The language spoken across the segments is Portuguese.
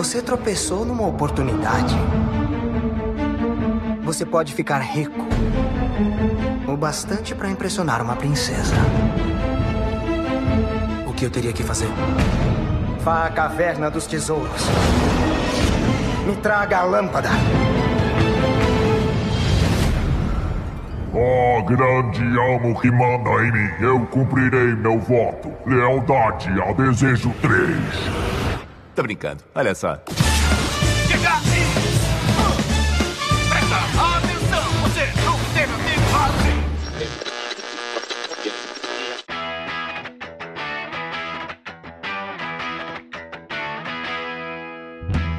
Você tropeçou numa oportunidade. Você pode ficar rico. O bastante para impressionar uma princesa. O que eu teria que fazer? Vá à caverna dos tesouros. Me traga a lâmpada. Oh, grande amo que manda em mim, eu cumprirei meu voto. Lealdade a desejo 3. Tô brincando, olha só.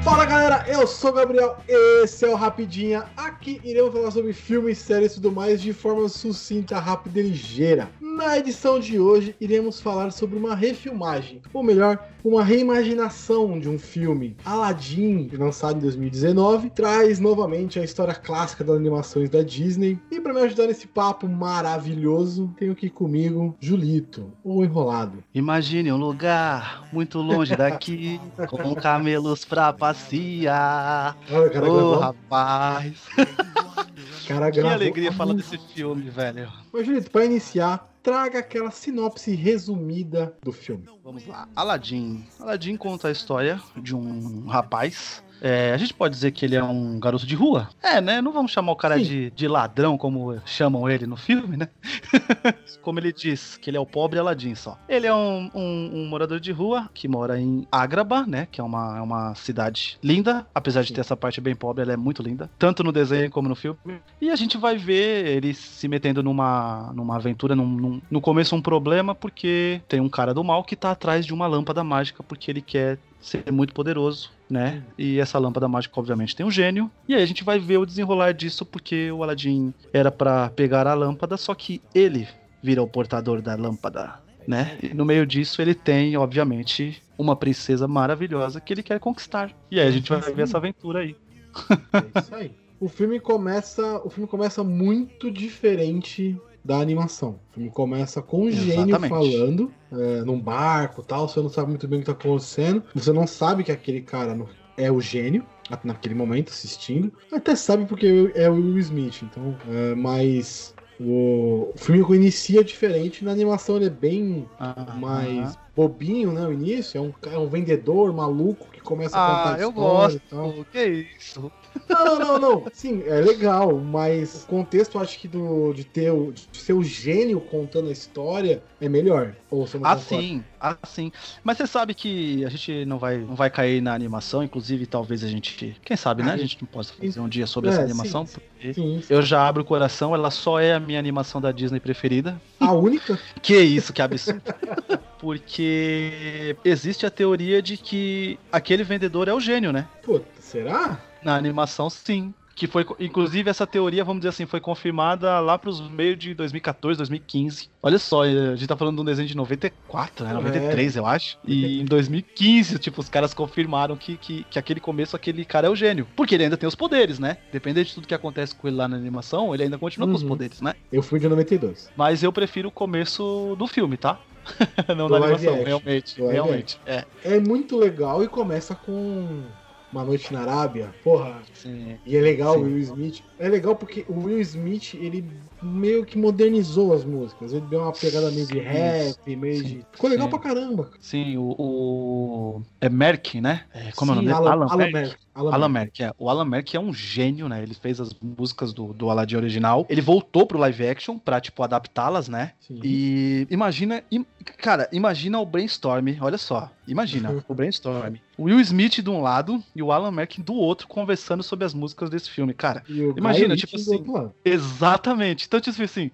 Fala galera, eu sou o Gabriel, esse é o Rapidinha. Aqui iremos falar sobre filmes, séries e tudo mais de forma sucinta, rápida e ligeira. Na edição de hoje, iremos falar sobre uma refilmagem, ou melhor, uma reimaginação de um filme. Aladdin, lançado em 2019, traz novamente a história clássica das animações da Disney. E para me ajudar nesse papo maravilhoso, tenho aqui comigo Julito, o enrolado. Imagine um lugar muito longe daqui, com camelos pra passear. Olha, cara, rapaz. Cara, Que alegria falar desse filme, velho. Mas, Julito, para iniciar, traga aquela sinopse resumida do filme. Vamos lá. Aladdin. Aladdin conta a história de um rapaz. É, a gente pode dizer que ele é um garoto de rua? É, né? Não vamos chamar o cara Sim. de, de ladrão, como chamam ele no filme, né? como ele diz, que ele é o pobre Aladdin só. Ele é um, um- um morador de rua que mora em Agraba, né? Que é uma, é uma cidade linda. Apesar de Sim. ter essa parte bem pobre, ela é muito linda. Tanto no desenho como no filme. E a gente vai ver ele se metendo numa, numa aventura, num, num- no começo um problema, porque tem um cara do mal que tá atrás de uma lâmpada mágica, porque ele quer ser muito poderoso, né? E essa lâmpada mágica, obviamente, tem um gênio. E aí a gente vai ver o desenrolar disso, porque o Aladdin era pra pegar a lâmpada, só que ele vira o portador da lâmpada, né? E no meio disso ele tem, obviamente, uma princesa maravilhosa que ele quer conquistar. E aí a gente vai ver essa aventura aí. É isso aí. O filme começa, o filme começa muito diferente da animação. O filme começa com um gênio Exatamente. falando é, num barco, tal. Você não sabe muito bem o que tá acontecendo. Você não sabe que aquele cara é o gênio naquele momento assistindo. Até sabe porque é o Will Smith. Então, é, mas o, o filme inicia diferente. Na animação ele é bem mais bobinho, né? O início é um, é um vendedor maluco que começa a contar Ah, eu gosto. Que isso? Não, não, não. Sim, é legal, mas o contexto, acho que do, de ter o, de ser o gênio contando a história é melhor. Ou você não Ah, concorda? sim, ah, sim. Mas você sabe que a gente não vai, não vai cair na animação, inclusive talvez a gente. Quem sabe, né? A gente não possa fazer um dia sobre É, essa sim, animação. sim. porque Sim, Eu já abro o coração, ela só é a minha animação da Disney preferida. a única. Que isso, que absurdo. Porque existe a teoria de que aquele vendedor é o gênio, né? Pô, será? Na animação, sim. Que foi, inclusive, essa teoria, vamos dizer assim, foi confirmada lá pros meios de 2014, 2015. Olha só, a gente tá falando de um desenho de 94, né? 93, eu acho. E em 2015, tipo, os caras confirmaram que, que, que aquele começo, aquele cara é o gênio. Porque ele ainda tem os poderes, né? Dependendo de tudo que acontece com ele lá na animação, ele ainda continua com os Uhum. poderes, né? Eu fui de 92. Mas eu prefiro o começo do filme, tá? Não Do da animação, realmente. Realmente. É. É muito legal e começa com Uma Noite na Arábia. Porra, Sim. e é legal Sim. o Will Smith. É legal porque o Will Smith, ele meio que modernizou as músicas. Ele deu uma pegada meio de Sim, rap, meio sim, de. Ficou legal sim. pra caramba. Sim, o, o- É Merck, né? É, como é o Sim, nome dele? Alan, Alan Merck. Merck. Alan Alan Merck. É. O Alan Merck é um gênio, né? Ele fez as músicas do, do Aladdin original. Ele voltou pro live action pra, tipo, adaptá-las, né? Sim. E imagina, im- cara, imagina o brainstorm, olha só, imagina o brainstorm. O Will Smith de um lado e o Alan Merck do outro conversando sobre as músicas desse filme, cara. Imagina, tipo assim. Exatamente. Então, tipo assim,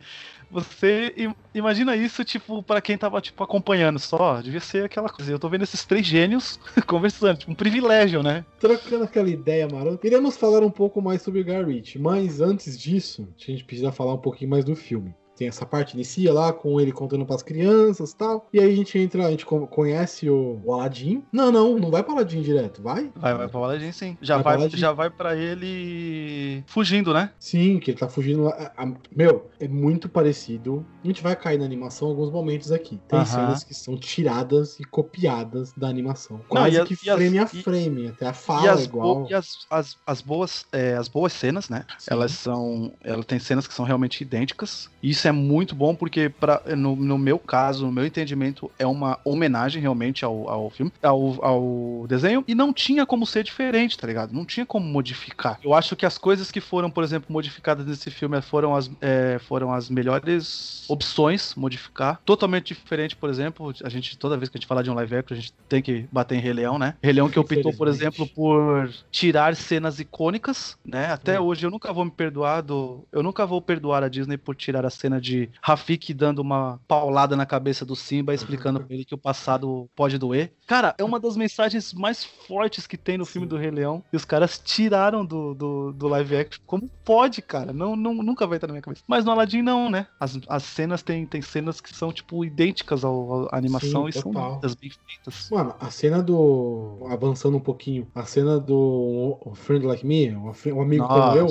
você im- imagina isso, tipo, pra quem tava, tipo, acompanhando só, devia ser aquela coisa. Eu tô vendo esses três gênios conversando, tipo, um privilégio, né? Trocando aquela ideia marota. Iremos falar um pouco mais sobre Ritchie, mas antes disso, a gente precisa falar um pouquinho mais do filme. Tem essa parte, inicia lá com ele contando pras crianças e tal. E aí a gente entra, a gente co- conhece o, o Aladdin. Não, não, não vai pro Aladdin direto, vai? Vai, vai pra Aladdin, sim. Já Vai vai, já vai pra ele fugindo, né? Sim, que ele tá fugindo lá. A- a- Meu, é muito parecido. A gente vai cair na animação em alguns momentos aqui. Tem Aham. cenas que são tiradas e copiadas da animação. Quase e as- que e as- frame a e- frame, até a E fala as, é igual. e as, as, as boas, é, as boas cenas, né? Sim. Elas são. Ela tem cenas que são realmente idênticas. E isso é muito bom, porque pra, no, no meu caso, no meu entendimento, é uma homenagem realmente ao, ao filme, ao, ao desenho. E não tinha como ser diferente, tá ligado? Não tinha como modificar. Eu acho que as coisas que foram, por exemplo, modificadas nesse filme foram as, é, foram as melhores opções modificar. Totalmente diferente, por exemplo, a gente, toda vez que a gente fala de um live action, a gente tem que bater em Rei Leão, né? Rei Leão que optou, por exemplo, por tirar cenas icônicas, né? Até Hum. hoje eu nunca vou me perdoar do. Eu nunca vou perdoar a Disney por tirar a cena de Rafik dando uma paulada na cabeça do Simba, explicando pra ele que o passado pode doer. Cara, é uma das mensagens mais fortes que tem no filme Sim. do Rei Leão. E os caras tiraram do, do, do live action. Como pode, cara? Não, não, nunca vai estar na minha cabeça. Mas no Aladdin, não, né? As, as cenas tem, tem cenas que são, tipo, idênticas ao, à animação Sim, e são total. lindas, bem feitas. Mano, a cena do. Avançando um pouquinho, a cena do o Friend Like Me, um, amigo como eu.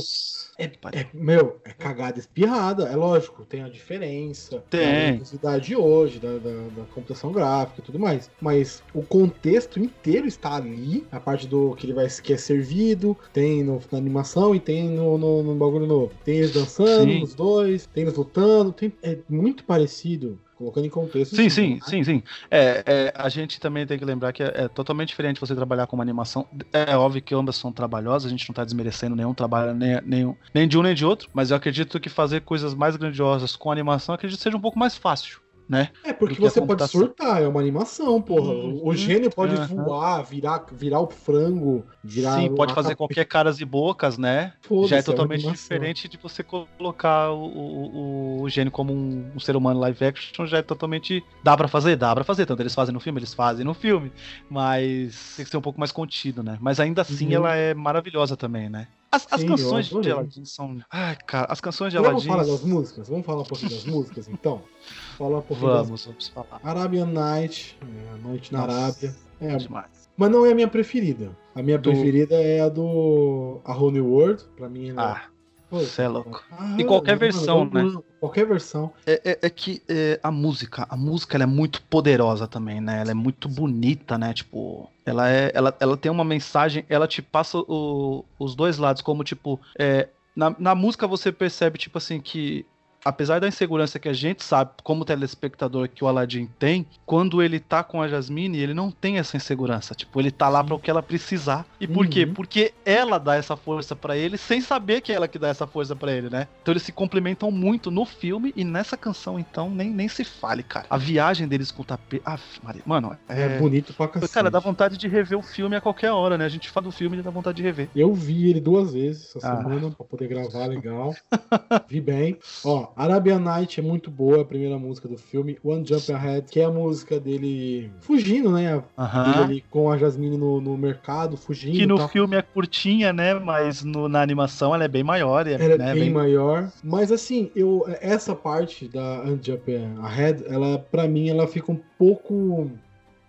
É, é, meu, é cagada espirrada. É lógico, tem a diferença. Tem. A velocidade de hoje, da, da, da computação gráfica e tudo mais. Mas o contexto inteiro está ali. A parte do que ele vai que é servido, tem no, na animação e tem no, no, no bagulho novo. Tem eles dançando, Sim. os dois, tem eles lutando. Tem, é muito parecido. Colocando em contexto. Sim, sim, né? sim, sim. É, é, a gente também tem que lembrar que é, é totalmente diferente você trabalhar com uma animação. É óbvio que ambas são trabalhosas, a gente não tá desmerecendo nenhum trabalho, nem, nenhum, nem de um nem de outro, mas eu acredito que fazer coisas mais grandiosas com animação acredito que seja um pouco mais fácil, né? É porque você pode surtar, é uma animação, porra. Uhum, o gênio pode aham. voar, virar, virar o frango, virar. Sim, pode fazer cap- qualquer caras e bocas, né? Foda-se, Já é uma totalmente animação. diferente de você colocar o, o, o gênio como um, um ser humano live action, já é totalmente. Dá pra fazer? Dá pra fazer. Tanto eles fazem no filme, eles fazem no filme. Mas tem que ser um pouco mais contido, né? Mas ainda assim Uhum. ela é maravilhosa também, né? As, as Sim, canções de. Aladdin são. Ai, cara, as canções de Vamos Aladdin. falar das músicas? Vamos falar um pouquinho das músicas, então? Falar um pouquinho das Vamos, vamos falar. Arabian Night, é, Noite na Nossa, Arábia. É, demais. mas não é a minha preferida. A minha Do- preferida é a do A Whole New World. Pra mim, ela Ah, Pô, cê é louco. ah, E qualquer mano, versão, eu né? Qualquer versão. É, é- é que é, a música, a música ela é muito poderosa também, né? Ela é muito bonita, né? Tipo, ela é, ela, ela tem uma mensagem, ela te passa o- os dois lados, como tipo, é, na, na música você percebe tipo assim que apesar da insegurança que a gente sabe como telespectador que o Aladdin tem, quando ele tá com a Jasmine, ele não tem essa insegurança. Tipo, ele tá lá para o que ela precisar. E por quê? Uhum. Porque ela dá essa força pra ele sem saber que é ela que dá essa força pra ele, né? Então eles se complementam muito no filme e nessa canção, então, nem, nem se fale, cara. A viagem deles com o tapete. Ah, Maria. Mano, É, é. bonito pra cacete. Cara, dá vontade de rever o filme a qualquer hora, né? A gente fala do filme e dá vontade de rever. Eu vi ele duas vezes essa Ah. semana pra poder gravar legal. vi bem. Ó, Arabian Night é muito boa, a primeira música do filme. One Jump Ahead, que é a música dele fugindo, né? Ali com a Jasmine no, no mercado, fugindo. Que no tal. filme é curtinha, né? Mas no- na animação ela é bem maior. e Ela é né, bem, maior. Mas assim, eu essa parte da One Jump Ahead, ela para mim ela fica um pouco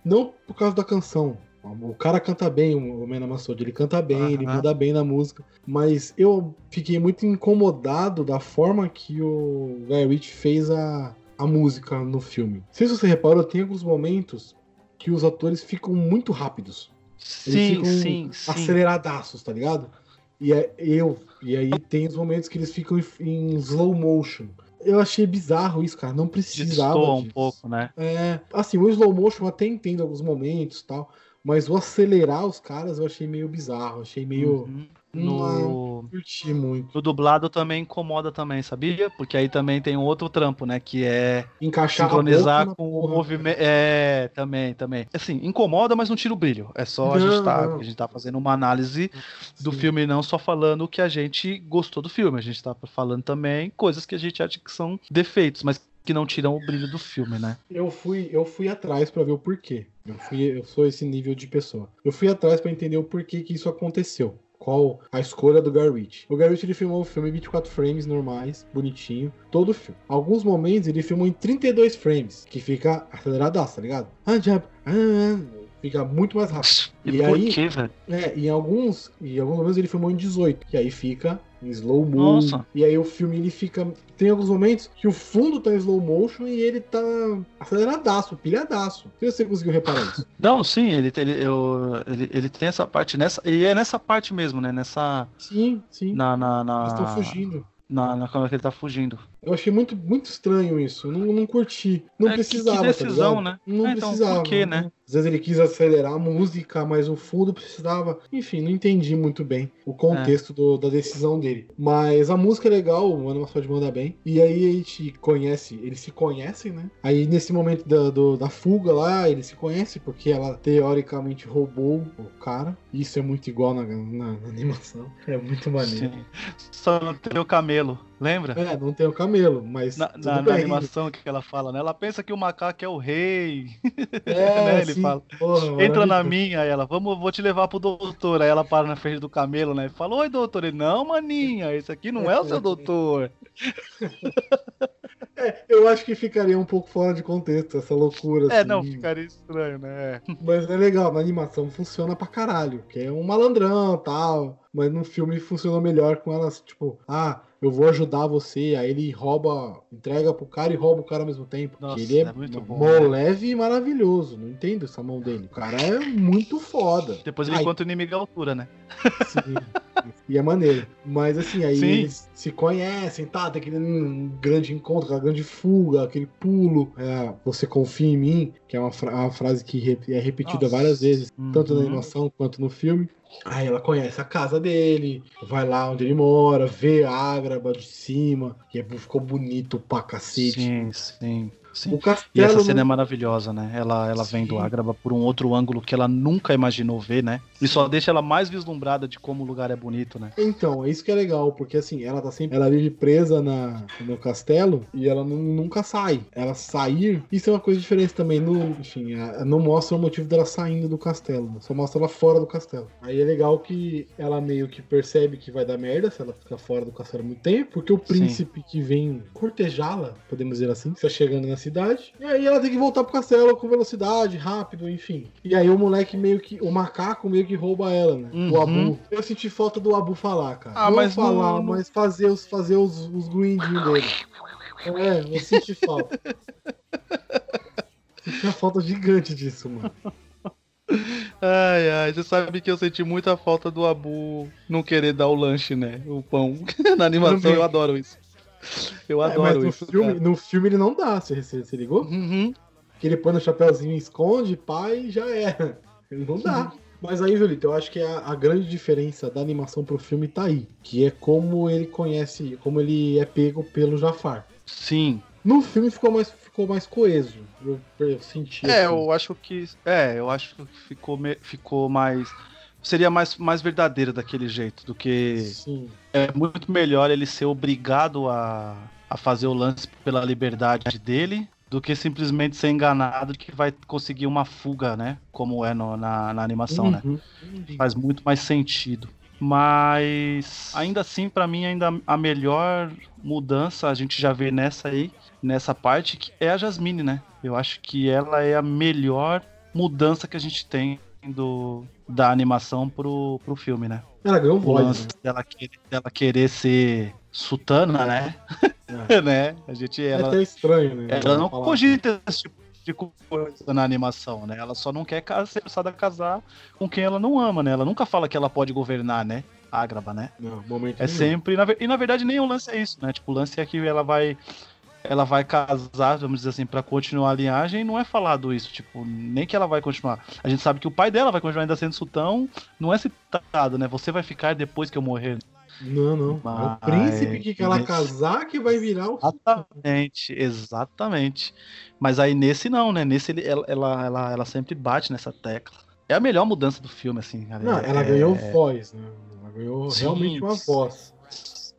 não por causa da canção. O cara canta bem, o Mena Massoud, ele canta bem, ele Aham. manda bem na música, mas eu fiquei muito incomodado da forma que o Guy Ritchie fez a, a música no filme. Não sei se você reparou, tem alguns momentos que os atores ficam muito rápidos. Eles Sim, ficam sim, sim. aceleradaços, tá ligado? E é eu. E aí tem os momentos que eles ficam em, slow motion. Eu achei bizarro isso, cara. Não precisava. Destoa um disso. pouco, né? É, assim, o slow motion eu até entendo alguns momentos e tal. Mas o acelerar os caras eu achei meio bizarro. Achei meio. Uhum. Não No... curti muito. no dublado também incomoda também, sabia? Porque aí também tem um outro trampo, né? Que é Encaixar sincronizar a com o movimento. É, também, também. Assim, incomoda, mas não tira o brilho. É só a Não, gente tá, não. a gente tá fazendo uma análise do Sim. filme, não só falando o que a gente gostou do filme. A gente tá falando também coisas que a gente acha que são defeitos, mas que não tiram o brilho do filme, né? Eu fui, eu fui atrás pra ver o porquê. Eu, fui, eu sou esse nível de pessoa. Eu fui atrás pra entender o porquê que isso aconteceu. qual a escolha do Ritchie. O Ritchie ele filmou o filme em 24 frames normais, bonitinho, todo o filme. Alguns momentos ele filmou em 32 frames, que fica aceleradaço, tá ligado? Ah, ah, Fica muito mais rápido. E, E por aí- quê, velho? É, e em alguns, e em alguns momentos ele filmou em 18, que aí fica em slow mo. Nossa. E aí o filme ele fica. Tem alguns momentos que o fundo tá em slow motion e ele tá aceleradaço, pilhadaço. Não sei se você conseguiu reparar isso. Não, sim, ele, ele, eu, ele, ele tem essa parte nessa. E é nessa parte mesmo, né? Nessa. Sim, sim. Na. na, na Eles estão fugindo. Na, na câmera que ele tá fugindo. Eu achei muito, muito estranho isso. Não, não curti. Não É, que- que precisava. decisão, tá né? Não É, então, precisava. por quê, né? Às vezes ele quis acelerar a música, mas o fundo precisava. Enfim, não entendi muito bem o contexto do- da decisão dele. Mas a música é legal, o animação de manda bem. E aí a gente conhece, eles se conhecem, né? Aí nesse momento da, do- da fuga lá, eles se conhecem porque ela teoricamente roubou o cara. Isso é muito igual na, na- na animação. É muito maneiro. Sim. Só não tem o camelo, lembra? É, não tem o camelo, mas. Na, na- na animação que ela fala, né? Ela pensa que o macaco é o rei. É, né, ele sim. fala. Porra, Entra na minha, ela, vamos, vou te levar pro doutor. Aí ela para na frente do camelo, né? E fala, oi, doutor. Ele, não, maninha, esse aqui não é o seu doutor. É, eu acho que ficaria um pouco fora de contexto essa loucura. É, assim. não, ficaria estranho, né? Mas é legal, na animação funciona pra caralho. Que é um malandrão e tal. Mas no filme funcionou melhor com elas, tipo, ah, eu vou ajudar você. Aí ele rouba, entrega pro cara e rouba o cara ao mesmo tempo. Nossa, ele é, é muito bom, né? leve e maravilhoso. Não entendo essa mão dele. O cara é muito foda. Depois ele Ai, encontra o inimigo à altura, né? Sim. E é maneiro. Mas assim, aí Sim. eles se conhecem, tá? Tem aquele um grande encontro, aquela grande fuga, aquele pulo. É, você confia em mim, que é uma, fra- uma frase que é repetida Nossa. várias vezes, tanto na Uhum. animação quanto no filme. Aí ela conhece a casa dele, vai lá onde ele mora, vê a ágraba de cima, e aí ficou bonito pra cacete. Sim, sim, sim. O castelo. E essa cena é maravilhosa, né? Ela, ela vem do Sim. Ágraba por um outro ângulo que ela nunca imaginou ver, né? E só deixa ela mais vislumbrada de como o lugar é bonito, né? Então, é isso que é legal, porque assim, ela tá sempre. Ela vive presa na, no castelo e ela nu- nunca sai. Ela sair, isso é uma coisa diferente também. No, enfim, não mostra o motivo dela saindo do castelo, né? só mostra ela fora do castelo. Aí é legal que ela meio que percebe que vai dar merda se ela ficar fora do castelo muito tempo, porque o príncipe que vem cortejá-la, podemos dizer assim, está chegando na cidade. E aí ela tem que voltar pro castelo com velocidade, rápido, enfim. E aí o moleque meio que. O macaco meio que rouba ela, né? O Uhum. Abu. Eu senti falta do Abu falar, cara. Ah, não mas falar, não- mas fazer os, fazer os, os grindinhos dele. É, eu senti falta. senti uma falta gigante disso, mano. Ai, ai, você sabe que eu senti muita falta do Abu não querer dar o lanche, né? O pão. Na animação eu adoro isso. Eu É, mas adoro no isso. filme, cara. no filme ele não dá, você, você, você ligou? Uhum. Que ele põe no chapéuzinho e esconde, pai, já era. Ele não dá. Mas aí, Julito, eu acho que a, a grande diferença da animação pro filme tá aí. Que é como ele conhece, como ele é pego pelo Jafar. Sim. No filme ficou mais, ficou mais coeso. Eu, eu senti. É, assim. eu acho que. É, eu acho que ficou, ficou mais. Seria mais, mais verdadeiro daquele jeito do que. Sim. É muito melhor ele ser obrigado a, a fazer o lance pela liberdade dele do que simplesmente ser enganado de que vai conseguir uma fuga, né? Como é no- na, na animação, né? Uhum. Faz muito mais sentido. Mas ainda assim, pra mim, ainda a melhor mudança a gente já vê nessa aí, nessa parte, que é a Jasmine, né? Eu acho que ela é a melhor mudança que a gente tem do, da animação pro, pro filme, né? Ela ganhou O voz. lance Né? dela, querer, dela querer ser sultana, né? né? A gente, É ela, até estranho, né? ela não cogita esse tipo de coisa na animação, né? Ela só não quer ser forçada a casar com quem ela não ama, né? Ela nunca fala que ela pode governar, né? Ágraba, né? Não, momento É nenhum. sempre. e na verdade nem o lance é isso, né? Tipo, o lance é que ela vai. Ela vai casar, vamos dizer assim, pra continuar a linhagem, não é falado isso, tipo, nem que ela vai continuar. A gente sabe que o pai dela vai continuar ainda sendo sultão, não é citado, né? Você vai ficar depois que eu morrer. Não, não. É o Mas- príncipe que ela casar que vai virar o. Exatamente, exatamente. Mas aí nesse não, né? Nesse ele, ela, ela, ela, ela sempre bate nessa tecla. É a melhor mudança do filme, assim. cara. Não, É- ela ganhou voz, né? Ela ganhou Sim, realmente uma voz.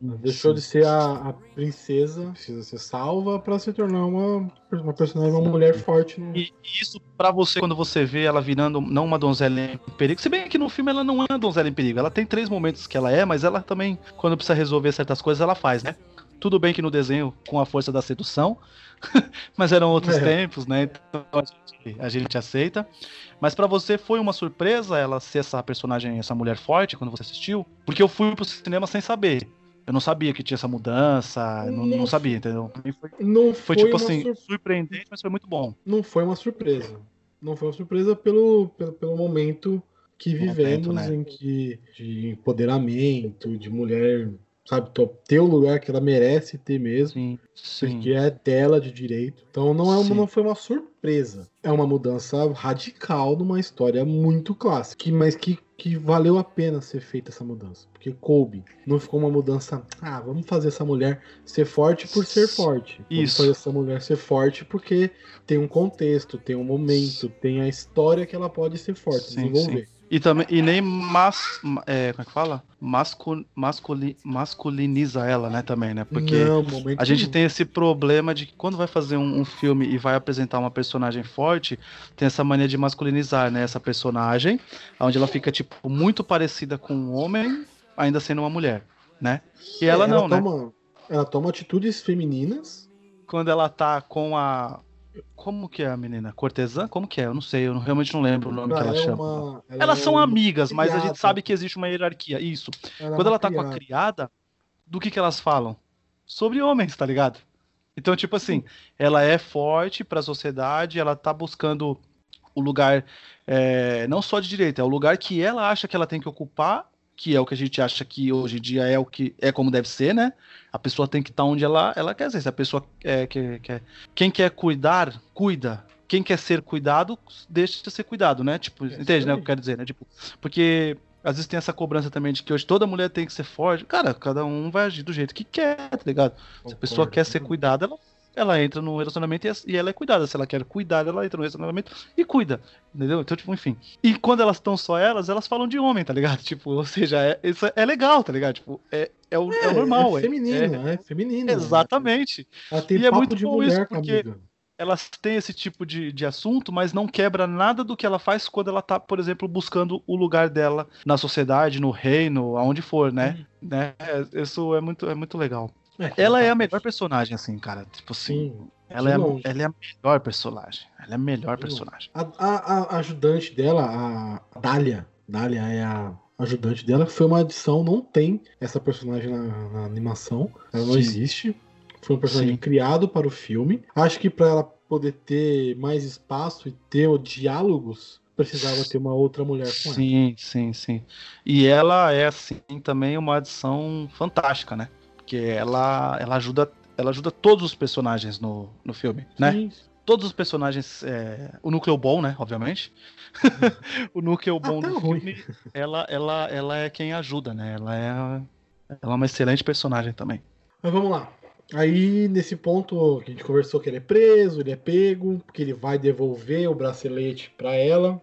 Deixou de ser a, a princesa, precisa ser salva pra se tornar uma, uma personagem, uma mulher forte. No... E isso pra você, quando você vê ela virando não uma donzela em perigo, se bem que no filme ela não é uma donzela em perigo, ela tem três momentos que ela é, mas ela também, quando precisa resolver certas coisas, ela faz, né? Tudo bem que no desenho, com a força da sedução, mas eram outros É. tempos, né? Então a gente, a gente aceita. Mas pra você foi uma surpresa ela ser essa personagem, essa mulher forte quando você assistiu? Porque eu fui pro cinema sem saber. Eu não sabia que tinha essa mudança, não, não sabia, entendeu? Foi, Não foi foi, tipo assim, sur- surpreendente, mas foi muito bom. não foi uma surpresa. Não foi uma surpresa pelo, pelo, pelo momento que Momento, vivemos, né? em que de empoderamento, de mulher, sabe, ter o lugar que ela merece ter mesmo. Sim, sim. Porque é dela de direito. Então não, é uma, Sim. não foi uma surpresa. É uma mudança radical numa história muito clássica. Que, mas que, que valeu a pena ser feita essa mudança. Porque coube. Não ficou uma mudança. Ah, vamos fazer essa mulher ser forte por ser forte. Vamos Isso. fazer essa mulher ser forte porque tem um contexto, tem um momento, tem a história que ela pode ser forte, Sim, desenvolver. E também e nem mas, é, como é que fala? Mascul, masculi, masculiniza ela, né, também, né? Porque não, a gente tem esse problema de que quando vai fazer um, um filme e vai apresentar uma personagem forte, tem essa mania de masculinizar, né, essa personagem, onde ela fica tipo muito parecida com um homem, ainda sendo uma mulher, né? E ela É, não, né? toma, Ela toma atitudes femininas. Quando ela tá com a como que é a menina? Cortesã? Como que é? Eu não sei, eu não- realmente não lembro o nome que ela é chama. uma- ela Elas é são amigas, mas a criada. gente sabe que existe uma hierarquia. Isso. Ela é Quando uma ela tá com a criada. criada, do que que elas falam? Sobre homens, tá ligado? Então, tipo assim, ela é forte pra sociedade, ela tá buscando o lugar é, não só de direito, é o lugar que ela acha que ela tem que ocupar, que é o que a gente acha que hoje em dia é o que é como deve ser, né? A pessoa tem que estar onde ela, ela quer ser. Se a pessoa é, quer, quer- quem quer cuidar, cuida. Quem quer ser cuidado, deixa de ser cuidado, né? Tipo, isso entende, né? O que eu quero dizer, né? Tipo, porque às vezes tem essa cobrança também de que hoje toda mulher tem que ser forte. Cara, cada um vai agir do jeito que quer, tá ligado? Se a pessoa quer ser cuidada, ela, ela entra no relacionamento e, ela é cuidada. Se ela quer cuidar, ela entra no relacionamento e cuida. Entendeu? Então, tipo, enfim. E quando elas estão só elas, elas falam de homem, tá ligado? Tipo, ou seja, é, isso é legal, tá ligado? Tipo, é, é, o, é, o normal. É feminino, é- é, feminino. Exatamente. Ela tem E é muito de bom mulher isso, porque-. Elas têm esse tipo de, de assunto, mas não quebra nada do que ela faz quando ela tá, por exemplo, buscando o lugar dela na sociedade, no reino, aonde for, né? né? Isso é muito, é muito legal. Ela é a melhor personagem, assim, cara. Tipo assim, Sim. ela é, a, ela é a melhor personagem. Ela é a melhor De personagem. A, a- a ajudante dela, a Dália, Dália é a ajudante dela, foi uma adição, não tem essa personagem na, na animação, ela não Sim. existe. Foi um personagem Sim. criado para o filme. Acho que para ela poder ter mais espaço e ter o diálogos, precisava ter uma outra mulher com ela. Sim, sim, sim. E ela é, assim, também uma adição fantástica, né? Porque ela, ela ajuda. Ela ajuda todos os personagens no, no filme, né? Sim. Todos os personagens. é, o núcleo bom, né? Obviamente. o núcleo bom Até do ruim. filme, ela, ela, ela é quem ajuda, né? Ela é, ela é uma excelente personagem também. Mas vamos lá. Aí, nesse ponto que a gente conversou que ele é preso, ele é pego, porque ele vai devolver o bracelete para ela.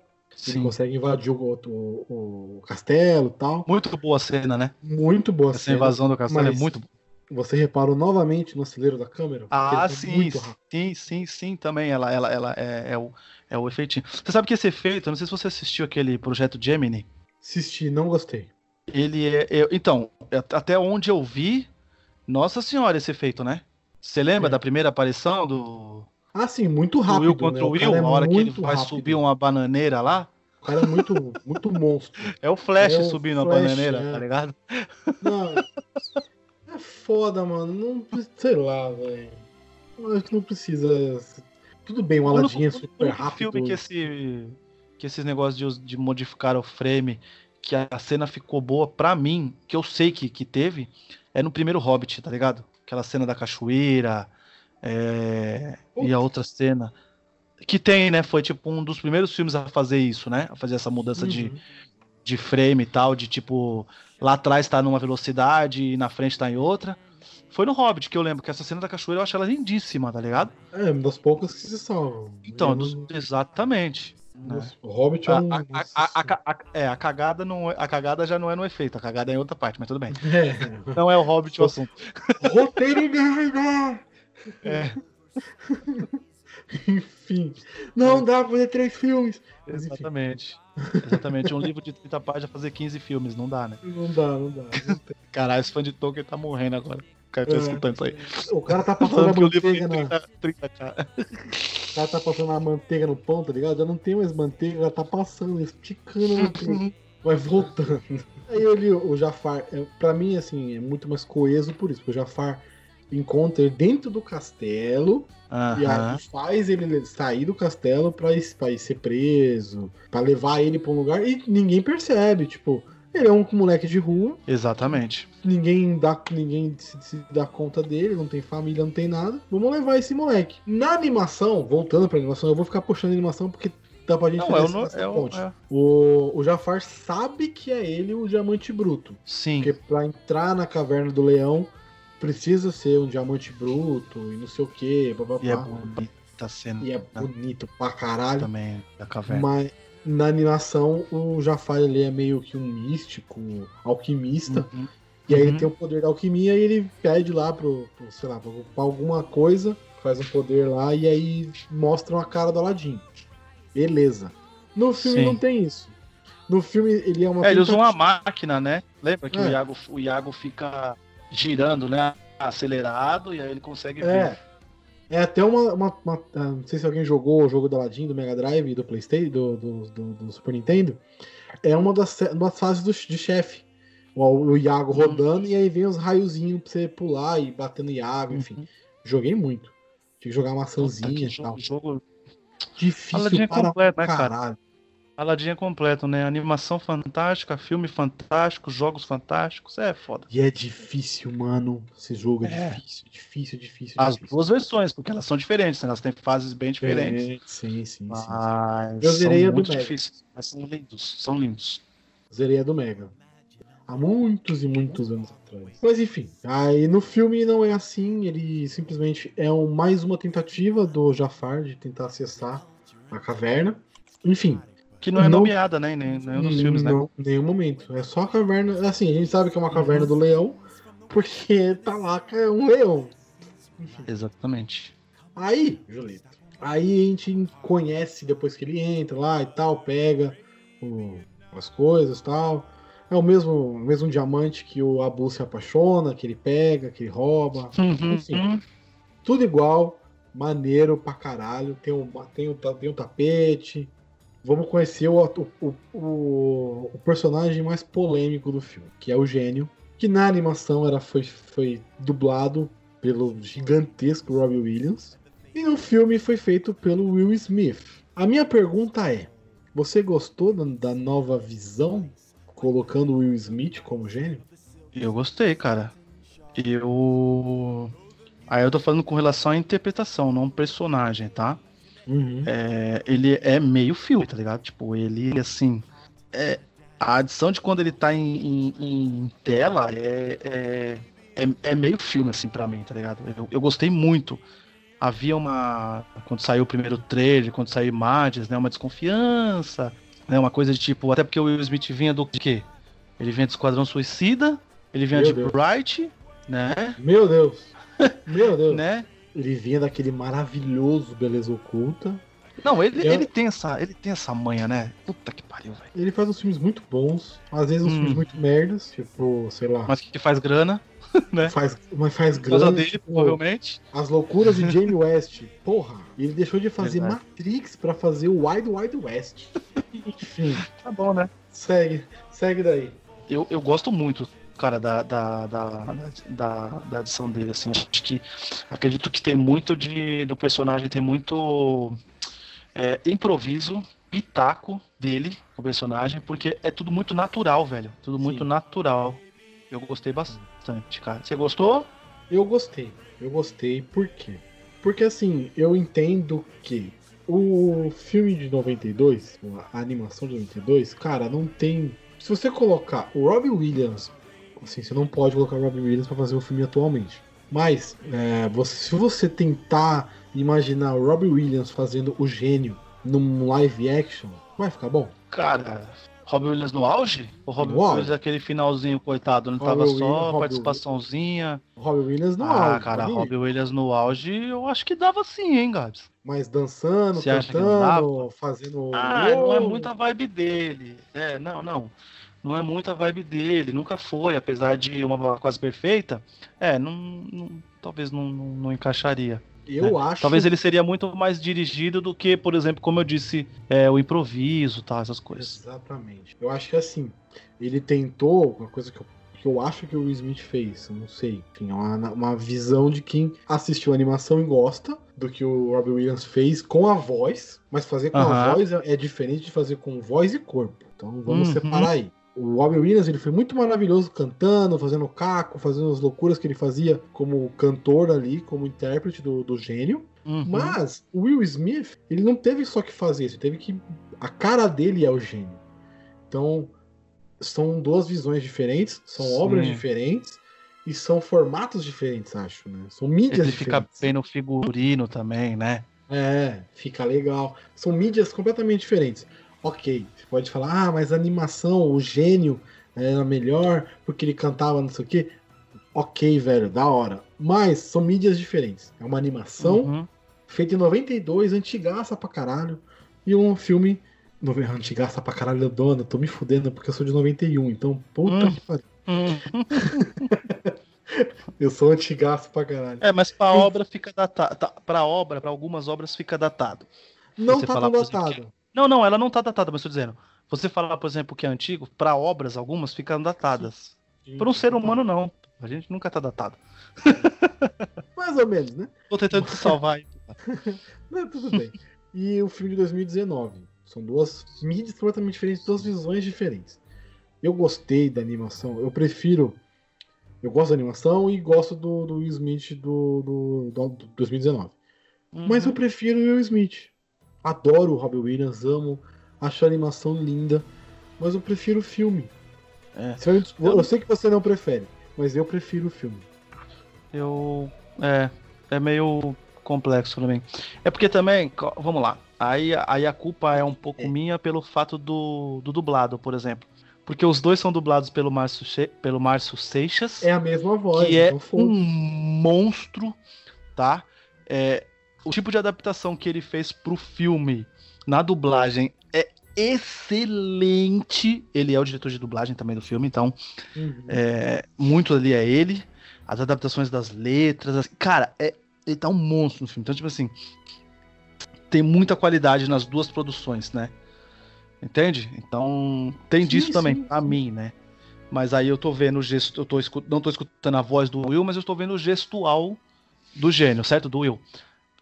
Ele Sim. consegue invadir o, o- o castelo e tal. Muito boa cena, né? Muito boa Essa cena. invasão do castelo mas é muito boa. Você reparou novamente no acelero da câmera? Ah, tá sim, sim, sim, sim, também. Ela, ela, ela é, é o, é o efeitinho. Você sabe que esse efeito, não sei se você assistiu aquele projeto Gemini. Assisti, não gostei. Ele é. é- então, até onde eu vi, nossa senhora, esse efeito, né? Você lembra É. da primeira aparição do, Ah, sim, muito do rápido. Will contra né? o Will? é a hora que ele vai rápido. subir uma bananeira lá? O cara é muito, muito monstro. É o Flash É o subindo a bananeira, é. tá ligado? Não, foda, mano. Não, sei lá, velho. Acho que não precisa. Tudo bem, O Aladdin é super rápido. filme que esse que esses negócios de, de modificar o frame, que a cena ficou boa pra mim, que eu sei que, que teve, é no primeiro Hobbit, tá ligado? Aquela cena da cachoeira, é, e a outra cena que tem, né? Foi tipo um dos primeiros filmes a fazer isso, né? A fazer essa mudança de, Uhum. de frame e tal, de tipo lá atrás tá numa velocidade e na frente tá em outra. Foi no Hobbit que eu lembro que essa cena da cachoeira eu acho ela lindíssima, tá ligado? É, uma das poucas que se salvam. Então, não- exatamente. Nossa, O Hobbit é um. a- a- a- é, a cagada não é- a cagada já não é no efeito, a cagada é em outra parte, mas tudo bem. É. Não é o Hobbit o assunto. Roteiro merda! É, Enfim. Não dá pra fazer três filmes. Exatamente. Exatamente. Um livro de 30 páginas fazer 15 filmes, não dá, né? Não dá, não dá. Caralho, esse fã de Tolkien tá morrendo agora. O cara tá É. escutando isso aí. O cara tá passando a manteiga na. 30, 30 cara. O cara tá passando a manteiga no pão, tá ligado? Já não tem mais manteiga, já tá passando, esticando a manteiga. Vai voltando. Aí ele, o Jafar, é, pra mim, assim, é muito mais coeso por isso. Porque o Jafar encontra ele dentro do castelo e Aham. aí faz ele sair do castelo pra pra ir ser preso, pra levar ele pra um lugar e ninguém percebe. Tipo, ele é um moleque de rua, Exatamente. ninguém dá, ninguém se, se dá conta dele, não tem família, não tem nada. Vamos levar esse moleque. Na animação, voltando pra animação, eu vou ficar puxando a animação porque dá pra gente Não, é o, fazer essa é ponte. é- O, o Jafar sabe que é ele o diamante bruto. Sim. Porque pra entrar na caverna do leão precisa ser um diamante bruto e não sei o que, E é bonita cena E é bonito pra caralho. também da caverna. Mas na animação o Jafar ele é meio que um místico, alquimista. Uhum. E aí Uhum. ele tem o poder da alquimia e ele pede lá pro, pro, sei lá, pra alguma coisa, faz um poder lá e aí mostram a cara do Aladdin. Beleza. No filme Sim. não tem isso. No filme ele é uma É, ele usa uma máquina, né? Lembra que É. o, Iago, o Iago fica girando, né? Acelerado, e aí ele consegue ver. É. É até uma, uma- uma- ah, Não sei se alguém jogou o jogo do Aladdin, do Mega Drive, do Playstation, do, do, do- do Super Nintendo. É uma das, uma das fases do, de chefe. O, o Iago Uhum. rodando e aí vem os raiozinhos pra você pular e batendo Iago, enfim. Uhum. Joguei muito. Tinha que jogar maçãzinha e tal. jogo, Difícil Aladdin é para completo, né, cara? Aladdin é completo, né? Animação fantástica, filme fantástico, jogos fantásticos. É foda. E é difícil, mano. Esse jogo é, É. difícil, difícil, difícil. As difícil. duas versões, porque elas são diferentes, né? Elas têm fases bem diferentes. É, sim, sim, sim. Mas Eu zerei a do muito Mega. difíceis. Mas são lindos, são lindos. Zerei a do Mega. Há muitos e muitos anos atrás. Mas enfim, aí no filme não é assim, ele simplesmente é um, mais uma tentativa do Jafar de tentar acessar a caverna. Enfim, Que não é Não- nomeada, né? em nenhum dos filmes, né? não, nenhum momento. É só a caverna. Assim, a gente sabe que é uma caverna do leão, porque tá lá que é um leão. Exatamente. Aí, Julito, aí a gente conhece depois que ele entra lá e tal, pega o- as coisas e tal. É o mesmo, o mesmo diamante que o Abu se apaixona, que ele pega, que ele rouba. Enfim, Uhum. tudo igual, maneiro pra caralho. Tem um, tem um, tem um tapete. Vamos conhecer o, o, o, o personagem mais polêmico do filme, que é o gênio. Que na animação era, foi, foi dublado pelo gigantesco Robbie Williams. E no filme foi feito pelo Will Smith. A minha pergunta é: você gostou da, nova visão colocando o Will Smith como gênio? Eu gostei, cara. Eu. Aí eu tô falando com relação à interpretação, não personagem, tá? Uhum. É, ele é meio filme, tá ligado? Tipo, ele, assim. É, a adição de quando ele tá em, em- em tela é, é, é, é meio filme, assim, pra mim, tá ligado? Eu, eu gostei muito. Havia uma. Quando saiu o primeiro trailer, quando saiu imagens, né? Uma desconfiança, né? Uma coisa de tipo. Até porque o Will Smith vinha do de quê? Ele vinha do Esquadrão Suicida, ele vinha Meu de Deus. Bright, né? Meu Deus! Meu Deus! né? Ele vinha daquele maravilhoso Beleza Oculta. Não, ele, Eu- ele, tem essa, ele tem essa manha, né? Puta que pariu, velho. Ele faz uns filmes muito bons, às vezes uns Hum. filmes muito merdas, tipo, sei lá, Mas que faz grana, né? faz, mas faz grande. dele, tipo, provavelmente. As loucuras de Jamie West. Porra, ele deixou de fazer Verdade. Matrix pra fazer o Wild Wild West. Enfim, Tá bom, né? segue, segue daí. Eu, eu gosto muito, cara, da, da, da, da, adição dele, assim. Acho que acredito que tem muito de. do personagem, tem muito é, improviso, pitaco dele, o personagem, porque é tudo muito natural, velho. Tudo muito natural. Eu gostei bastante, cara. Você gostou? Eu gostei, eu gostei, por quê? Porque assim, eu entendo que o filme de 92, a animação de 92, cara, não tem. Se você colocar o Robbie Williams, assim, você não pode colocar o Robbie Williams pra fazer o filme atualmente. Mas, é, você- se você tentar imaginar o Robbie Williams fazendo o gênio num live action, vai ficar bom? Cara, Robin Williams no auge? O Robin No auge. Williams, aquele finalzinho, coitado, não Robin tava Williams, só Robin participaçãozinha. Robin Williams não ah, auge, cara, pode ir. Robin Williams no auge, eu acho que dava sim, hein, Gabs? Mas dançando, Você cantando, fazendo. Ah, não é muita vibe dele. É, não, não. Não é muita vibe dele. Nunca foi, apesar de uma quase perfeita. É, não, não- talvez não, não, não encaixaria. Eu acho. Talvez ele seria muito mais dirigido do que, por exemplo, como eu disse, é, o improviso, tá, essas coisas. Exatamente. Eu acho que assim, ele tentou uma coisa que eu, que eu acho que o Will Smith fez, não sei. Enfim, uma, uma visão de quem assistiu a animação e gosta do que o Robbie Williams fez com a voz, mas fazer com a voz é, é diferente de fazer com voz e corpo. Então vamos Uhum. separar aí. O Robbie Williams ele foi muito maravilhoso cantando, fazendo caco, fazendo as loucuras que ele fazia como cantor ali, como intérprete do, do gênio. Uhum. Mas o Will Smith, ele não teve só que fazer isso, ele teve que. A cara dele é o gênio. Então, são duas visões diferentes, são Sim. obras diferentes e são formatos diferentes, acho, né? São mídias Ele fica diferentes. bem no figurino também, né? É, fica legal. São mídias completamente diferentes. Ok, você pode falar, ah, mas a animação, o gênio era melhor porque ele cantava não sei o quê. Ok, velho, da hora. Mas são mídias diferentes. É uma animação Uhum. feito em 92, antigaça pra caralho, e um filme. Antigaça pra caralho, dona, tô me fudendo porque eu sou de 91, então puta Hum. que pariu. Uhum. Eu sou antigaço pra caralho. É, mas pra obra fica datado. Tá, pra obra, pra algumas obras fica datado. Não você tá tão datado. Não, não, ela não tá datada, mas tô dizendo. Você falar, por exemplo, que é antigo, pra obras, algumas ficam datadas. Por um ser humano, não. A gente nunca tá datado. Mais ou menos, né? Tô tentando te salvar aí. Não, tudo bem. E o filme de 2019. São duas mídias completamente diferentes, duas visões diferentes. Eu gostei da animação. Eu prefiro. Eu gosto da animação e gosto do, do Will Smith do, do, do, do 2019. Mas eu Uhum. prefiro o Will Smith. Adoro o Robbie Williams, amo. Acho a animação linda. Mas eu prefiro o filme. É. Eu- Eu sei que você não prefere, mas eu prefiro o filme. Eu. É. É meio complexo pra mim. É porque também, vamos lá. Aí, aí a culpa é um pouco minha pelo fato do, do dublado, por exemplo. Porque os dois são dublados pelo Márcio, pelo Márcio Seixas. É a mesma voz, que é um monstro, tá? É, o tipo de adaptação que ele fez pro filme na dublagem é excelente. Ele é o diretor de dublagem também do filme, então Uhum. é, muito ali é ele. As adaptações das letras, as- cara, é, ele tá um monstro no filme. Então, tipo assim, tem muita qualidade nas duas produções, né? Entende? Então, tem Sim, disso também, sim, pra sim. mim, né? Mas aí eu tô vendo o gesto, eu tô escu- não tô escutando a voz do Will, mas eu tô vendo o gestual do gênio, certo? Do Will.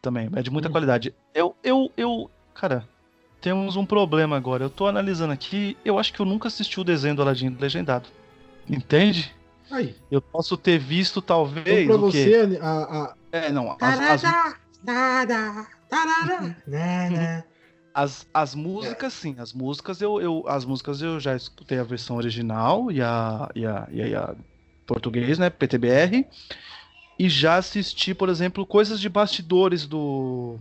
Também, é de muita Uhum. qualidade. Eu, eu, eu, cara, temos um problema agora. Eu tô analisando aqui, eu acho que eu nunca assisti o desenho do Aladdin legendado. Entende? Aí. Eu posso ter visto, Então, talvez, pra o quê? você, a. a... É, não, as, as, tarará, né, né. as, as músicas, sim, as músicas eu, eu, as músicas eu já escutei a versão original e a, e a, e a, e a português, né, PTBR, e já assisti, por exemplo, coisas de bastidores do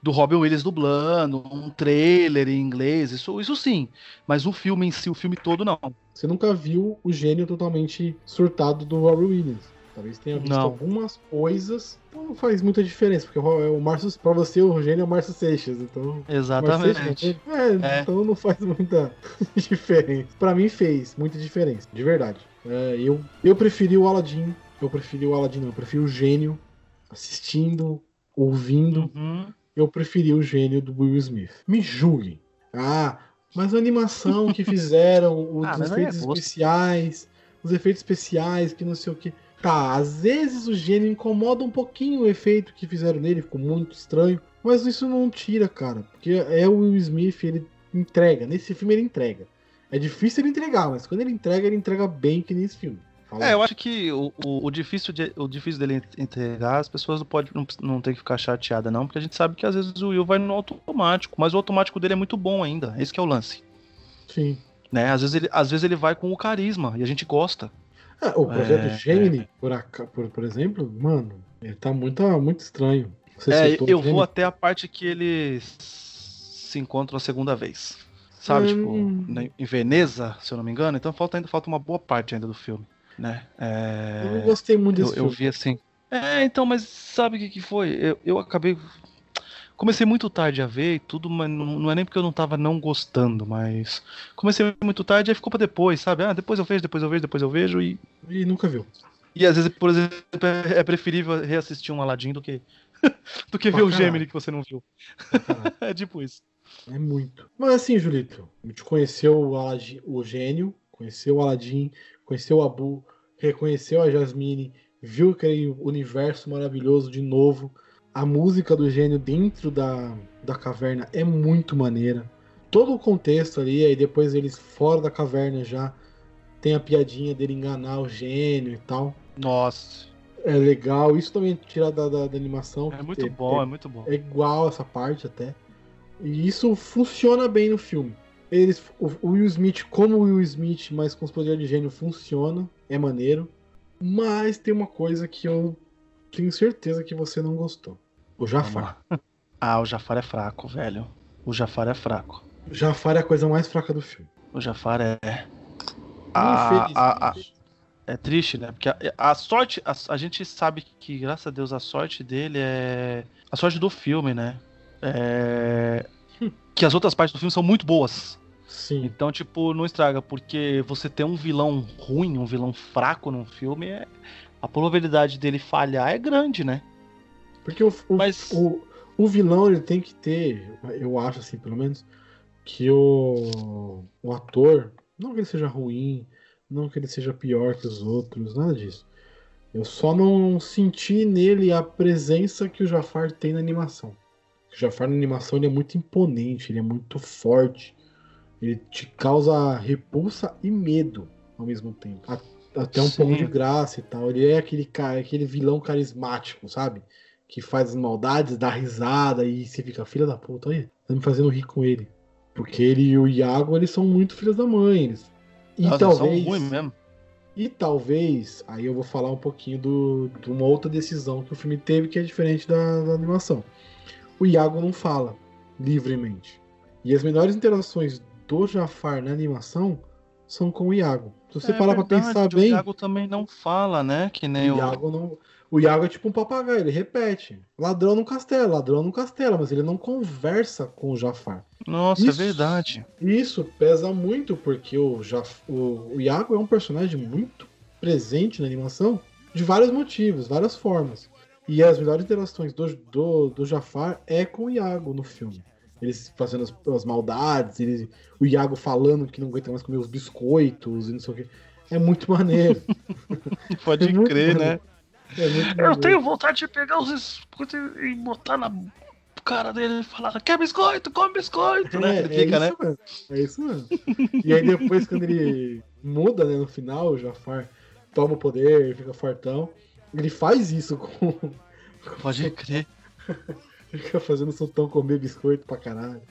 do Robin Williams dublando, um trailer em inglês, isso, isso sim, mas o filme em si, o filme todo não. Você nunca viu o gênio totalmente surtado do Robbie Williams. Talvez tenha visto Não. algumas coisas. Não faz muita diferença, porque o o Márcio, pra você, o gênio é o Márcio Seixas. Então. Márcio Seixas, Exatamente. é, É. então não faz muita diferença. Pra mim fez muita diferença, de verdade. É, eu, eu preferi o Aladdin. Eu preferi o Aladdin, não. Eu preferi o gênio assistindo, ouvindo. Uhum. eu preferi o gênio do Will Smith. Me julguem. Ah, mas a animação que fizeram, os Ah, é efeitos gosto. especiais, os efeitos especiais, que não sei o que. Tá, às vezes o gênio incomoda um pouquinho o efeito que fizeram nele, ficou muito estranho. Mas isso não tira, cara. Porque é o Will Smith, ele entrega. Nesse filme ele entrega. É difícil ele entregar, mas quando ele entrega, ele entrega bem que nesse filme. É, eu acho que o, o, o difícil de, o difícil dele entregar, as pessoas não podem não, não tem que ficar chateada não, porque a gente sabe que às vezes o Will vai no automático, mas o automático dele é muito bom ainda. Esse que é o lance, Sim. né? Às vezes ele, às vezes ele vai com o carisma e a gente gosta. Ah, o projeto É, Gemini, por, por, por exemplo, mano, ele tá muito, muito estranho. Você É, eu vou até a parte que ele se encontram a segunda vez. Sabe, Hum. tipo, em Veneza, se eu não me engano, então falta ainda falta uma boa parte ainda do filme, né? É, Eu não gostei muito eu, desse eu filme. vi assim. É, então, mas sabe o que, que foi? Eu, eu acabei. Comecei muito tarde a ver e tudo, mas não, não é nem porque eu não tava não gostando, mas. Comecei muito tarde e aí ficou pra depois, sabe? Ah, depois eu vejo, depois eu vejo, depois eu vejo e. E nunca viu. E às vezes, por exemplo, é é preferível reassistir um Aladdin do que. do que ver o. Gemini que você não viu. É tipo isso. É muito. Mas assim, Julito, a gente conheceu o, Aladdin, o gênio, conheceu o Aladdin, conheceu o Abu, reconheceu a Jasmine, viu aquele universo maravilhoso de novo. A música do gênio dentro da, da caverna é muito maneira. Todo o contexto ali, aí depois eles fora da caverna já tem a piadinha dele enganar o gênio e tal. Nossa. É legal. Isso também tira da, da, da animação. É muito bom, é muito bom. É igual essa parte até. E isso funciona bem no filme. Eles, o Will Smith, como o Will Smith, mas com os poderes de gênio, funciona. É maneiro. Mas tem uma coisa que eu tenho certeza que você não gostou. O Jafar. Ah, o Jafar é fraco, velho. O Jafar é fraco. O Jafar é a coisa mais fraca do filme. O Jafar é. A, a, a, Infelizmente. é triste, né? Porque a, sorte. A, a gente sabe que, graças a Deus, a sorte dele é. A sorte do filme, né? É. Que as outras partes do filme são muito boas. Sim. Então, tipo, não estraga, porque você ter um vilão ruim, um vilão fraco num filme, é... a probabilidade dele falhar é grande, né? Porque o, o, Mas- o, o vilão ele tem que ter, eu acho assim, pelo menos, que o, o ator, não que ele seja ruim, não que ele seja pior que os outros, nada disso. Eu só não senti nele a presença que o Jafar tem na animação. O Jafar na animação ele é muito imponente, ele é muito forte. Ele te causa repulsa e medo ao mesmo tempo. Até um Sim. pouco de graça e tal. Ele é aquele cara, aquele vilão carismático, sabe? Que faz as maldades, dá risada e você fica, filha da puta, aí, tá me fazendo rir com ele. Porque ele e o Iago, eles são muito filhos da mãe. Eles... E Nossa, eles são talvez. ruins mesmo. E talvez, aí eu vou falar um pouquinho do, de uma outra decisão que o filme teve que é diferente da, da animação. O Iago não fala livremente. E as melhores interações do Jafar na animação são com o Iago. Se você É parar pra pensar O bem, Iago também não fala, né? Que nem o o. Iago não. O Iago é tipo um papagaio, ele repete. Ladrão no castelo, ladrão no castelo, mas ele não conversa com o Jafar. Nossa, Isso. é verdade. Isso pesa muito, porque o, Jaf... o, o Iago é um personagem muito presente na animação de vários motivos, várias formas. E as melhores interações do, do, do Jafar é com o Iago no filme. Eles fazendo as, as maldades, ele, o Iago falando que não aguenta mais comer os biscoitos e não sei o que. É muito maneiro. Pode É muito crer, maneiro. né? É muito Eu tenho vontade de pegar os biscoitos e botar na cara dele e falar: quer biscoito? Come biscoito, né? É, é fica, né? isso mesmo. É isso mesmo. E aí depois, quando ele muda, né, no final, o Jafar toma o poder, fica fortão. Ele faz isso com. Pode crer. Fica fazendo o sultão comer biscoito pra caralho.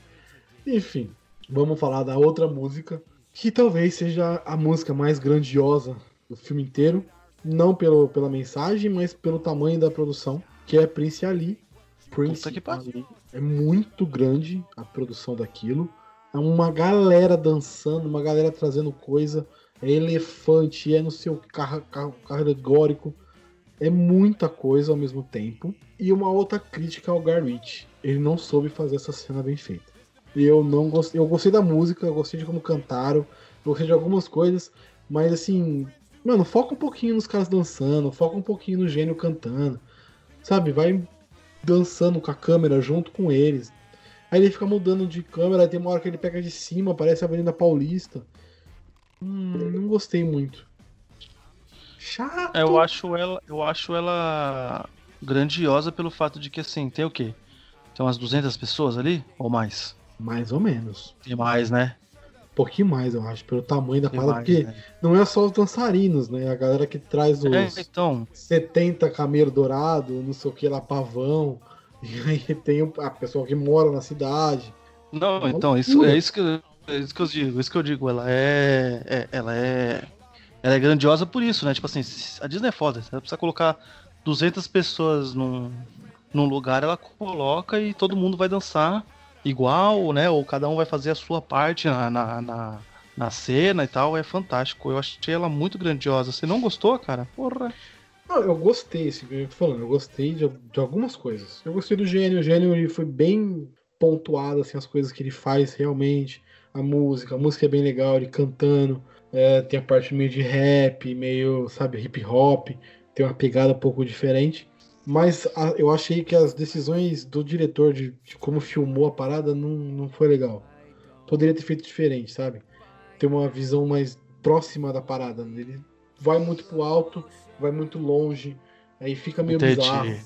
Enfim, vamos falar da outra música, que talvez seja a música mais grandiosa do filme inteiro. Não pelo, pela mensagem, mas pelo tamanho da produção, que é Prince Ali. Prince. Ali. É muito grande a produção daquilo. É uma galera dançando, uma galera trazendo coisa. É elefante, é no seu carro, carro, carro alegórico. É muita coisa ao mesmo tempo. E uma outra crítica ao Ritchie. Ele não soube fazer essa cena bem feita. E eu não gostei. Eu gostei da música, eu gostei de como cantaram, eu gostei de algumas coisas, mas assim, mano, foca um pouquinho nos caras dançando, foca um pouquinho no gênio cantando. Sabe? Vai dançando com a câmera junto com eles. Aí ele fica mudando de câmera, aí tem uma hora que ele pega de cima, parece a Avenida Paulista. Hum, não gostei muito. Chato. É, Eu acho ela, eu acho ela grandiosa pelo fato de que assim, tem o quê? Tem umas 200 pessoas ali ou mais? Mais ou menos. Tem mais, né? Um pouquinho mais, eu acho, pelo tamanho da parada, porque né? não é só os dançarinos, né? A galera que traz os É, então, 70 camelo dourado, não sei o que lá, pavão. E aí tem a pessoa que mora na cidade. não, Uma então isso é isso que eu, é isso que eu digo, isso que eu digo, ela é, é- ela é ela é grandiosa por isso, né? Tipo assim, a Disney é foda, ela precisa colocar 200 pessoas num, num lugar, ela coloca e todo mundo vai dançar igual, né? Ou cada um vai fazer a sua parte na, na, na, na cena e tal. É fantástico. Eu achei ela muito grandiosa. Você não gostou, cara? Porra. Não, eu gostei, assim, eu tô falando, eu gostei de, de algumas coisas. Eu gostei do gênio, o gênio ele foi bem pontuado, assim, as coisas que ele faz realmente. A música, a música é bem legal, ele cantando. É, tem a parte meio de rap, meio, sabe, hip hop. Tem uma pegada um pouco diferente. Mas a, eu achei que as decisões do diretor de, de, como filmou a parada não, não foi legal. Poderia ter feito diferente, sabe? Ter uma visão mais próxima da parada. Ele vai muito pro alto, vai muito longe, aí fica meio Entendi. bizarro.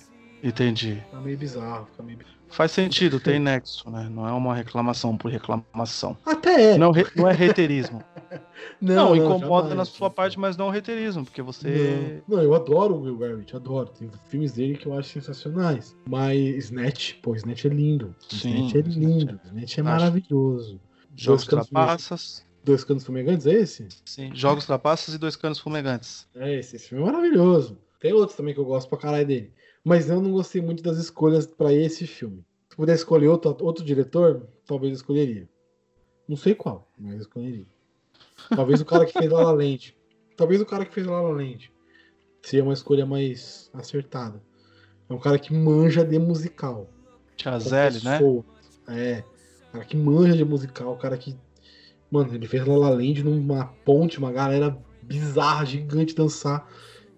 Entendi. Fica meio bizarro, fica meio bizarro. Faz sentido, tem nexo, né? Não é uma reclamação por reclamação. Até é. Não, não é reiterismo. Não, incomoda jamais. na sua parte, mas não reiterismo, porque você. Não, não, eu adoro o Will Garrett, adoro. Tem filmes dele que eu acho sensacionais. Mas Snatch, pô, Snatch é lindo. Sim, Snatch é lindo. Snatch é maravilhoso. Jogos Dois canos trapaças. Dois canos fumegantes, é esse? Sim, jogos trapaças e dois canos fumegantes. É esse, esse filme é maravilhoso. Tem outros também que eu gosto pra caralho dele. Mas eu não gostei muito das escolhas pra esse filme. Se pudesse escolher outro, outro diretor, talvez eu escolheria. Não sei qual, mas eu escolheria. Talvez o cara que fez La La Land. Talvez o cara que fez La La Land. Seria uma escolha mais acertada. É um cara que manja de musical. Tia Zelle, né? É. Cara que manja de musical, cara que. Mano, ele fez La La Land numa ponte, uma galera bizarra, gigante dançar.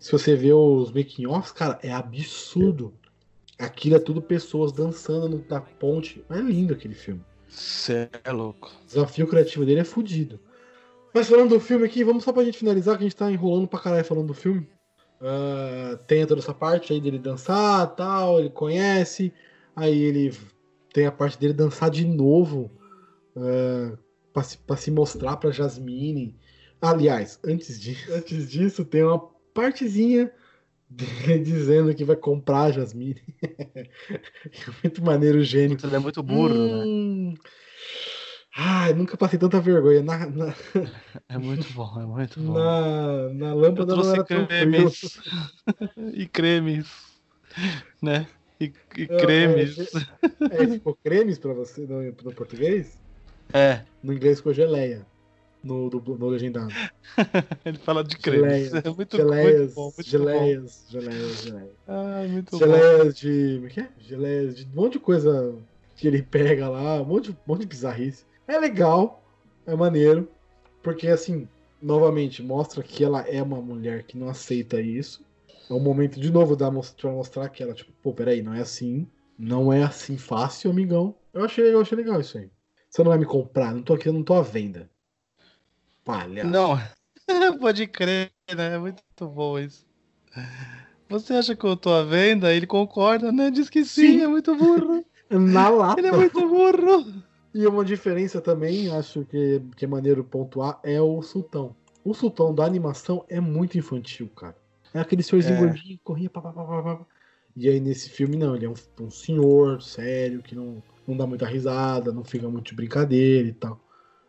Se você vê os making offs, cara, é absurdo. Aquilo é tudo pessoas dançando no- na ponte. É lindo aquele filme. Cê é louco. O desafio criativo dele é fodido. Mas falando do filme aqui, vamos só pra gente finalizar, que a gente tá enrolando pra caralho falando do filme. Ah, tem toda essa parte aí dele dançar tal, ele conhece. Aí ele tem a parte dele dançar de novo ah, pra, se, pra se mostrar pra Jasmine. Aliás, antes, de, antes disso, tem uma partezinha dele dizendo que vai comprar a Jasmine. É Muito maneiro o gênio. Ele é muito burro, né? Hum. Ai, nunca passei tanta vergonha. Na, na, É muito bom, é muito bom. na, na lâmpada não trouxe cremes. e cremes. Né? E, e É, cremes. É, ficou cremes pra você no, no português? É, No inglês ficou geleia. No, dublo- no legendado. ele fala de cremes. Geleias, É muito, geleias, muito bom, muito bom. geleias, geleias, geleias. Ai, muito bom. Geleias de. Como é que é? Geleias de um monte de coisa que ele pega lá, um monte, de- um monte de bizarrice. É legal, é maneiro, porque assim, novamente, mostra que ela é uma mulher que não aceita isso. É o momento de novo da pra mostrar que ela, tipo, pô, peraí, não é assim. Não é assim fácil, amigão. Eu achei, eu achei legal isso aí. Você não vai me comprar, não tô aqui, eu não tô à venda. Palhaço. Não, pode crer, né? É muito bom isso. Você acha que eu tô à venda? Ele concorda, né? Diz que sim, Sim. é muito burro. Na lata. Ele é muito burro. E uma diferença também, acho que, que é maneiro pontuar, é o Sultão. O Sultão da animação é muito infantil, cara. É aquele senhorzinho É. gordinho que corria pá, pá, pá, pá, pá. E aí nesse filme não, ele é um, um senhor sério, que não, não dá muita risada, não fica muito de brincadeira e tal.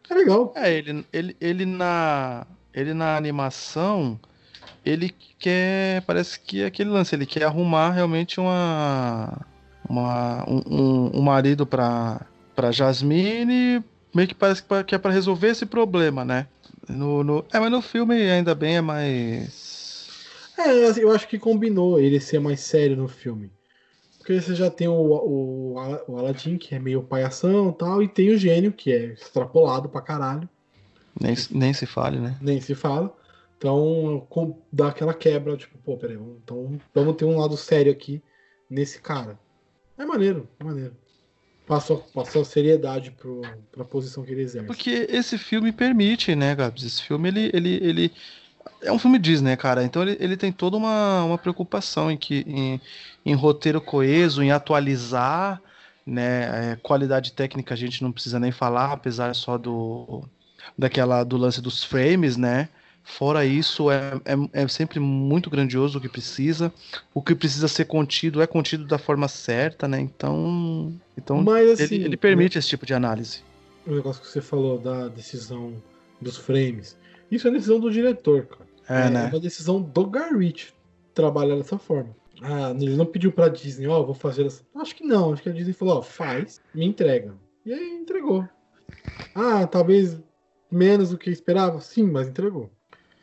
É legal. É, ele, ele, ele na. Ele na animação, ele quer. Parece que é aquele lance, ele quer arrumar realmente uma. uma um, um, um marido pra, pra Jasmine. Meio que parece que é pra resolver esse problema, né? No, no, é, mas no filme ainda bem é mais. É, eu acho que combinou ele ser mais sério no filme. Porque você já tem o, o, o Aladdin, que é meio palhação e tal, e tem o gênio, que é extrapolado pra caralho. Nem, nem se fale, né? nem se fala. Então, com- dá aquela quebra, tipo, pô, peraí, vamos, então, vamos ter um lado sério aqui nesse cara. É maneiro, é maneiro. Passou, passou seriedade pro, pra posição que ele exerce. Porque esse filme permite, né, Gabs? Esse filme, ele, ele, ele é um filme Disney, cara. Então ele, ele tem toda uma, uma preocupação em, que, em, em roteiro coeso, em atualizar, né? É, qualidade técnica a gente não precisa nem falar, apesar só do daquela do lance dos frames, né? Fora isso, é, é, é sempre muito grandioso o que precisa. O que precisa ser contido é contido da forma certa, né? Então, então Mas assim, ele, ele permite esse tipo de análise. o negócio que você falou da decisão dos frames, isso é decisão do diretor, cara. É, né? uma decisão do Garrett trabalhar dessa forma. Ah, ele não pediu pra Disney, ó, vou fazer essa. Acho que não, acho que a Disney falou, ó, faz, me entrega. E aí entregou. Ah, talvez menos do que esperava? Sim, mas entregou.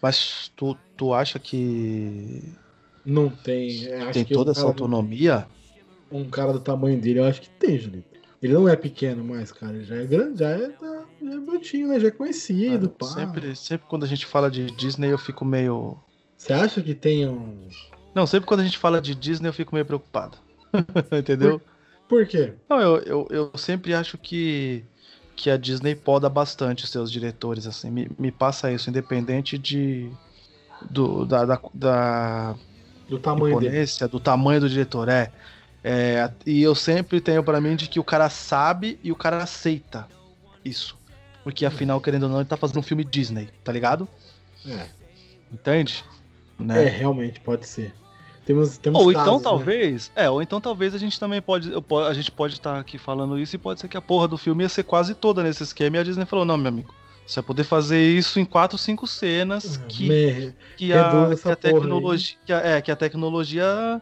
Mas tu, tu acha que Não tem. é, tem que toda essa autonomia? Um cara do tamanho dele, eu acho que tem, Julito. Ele não é pequeno mais, cara. Ele já é grande, já é, tá- já é brotinho, né? Já é conhecido, pá. Sempre, sempre quando a gente fala de Disney eu fico meio. Você acha que tem um. Não, sempre quando a gente fala de Disney eu fico meio preocupado. Entendeu? Por quê? Não, eu, eu, eu sempre acho que, que a Disney poda bastante os seus diretores, assim. Me, me passa isso, independente de. Do, da, da, da Do tamanho do tamanho do diretor, é. É, e eu sempre tenho pra mim de que o cara sabe e o cara aceita isso. Porque afinal, querendo ou não, ele tá fazendo um filme Disney, tá ligado? É. Entende? É, Né? realmente, pode ser. Temos, temos Ou casos, então né? talvez, é, ou então talvez a gente também pode, a gente pode estar aqui falando isso e pode ser que a porra do filme ia ser quase toda nesse esquema e a Disney falou, não, meu amigo, você vai poder fazer isso em quatro, cinco cenas que, Me- que, a, que a tecnologia, que a, é, que a tecnologia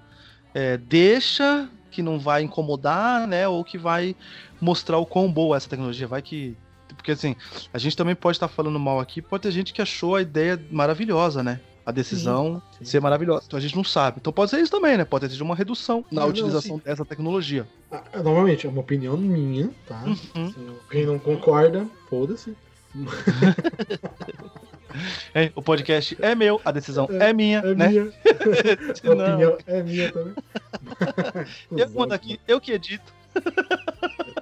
é, deixa, que não vai incomodar, né, ou que vai mostrar o quão boa essa tecnologia, vai que porque assim, a gente também pode estar falando mal aqui, pode ter gente que achou a ideia maravilhosa, né? A decisão sim. ser maravilhosa. Então a gente não sabe. Então pode ser isso também, né? Pode ter uma redução na Não, não, utilização sim. dessa tecnologia. Ah, Novamente, é uma opinião minha, tá? Uhum. Assim, Quem não concorda, foda-se. É, o podcast é meu, a decisão é, minha, É né? minha. A Não. opinião é minha também. Eu mando aqui, eu que edito.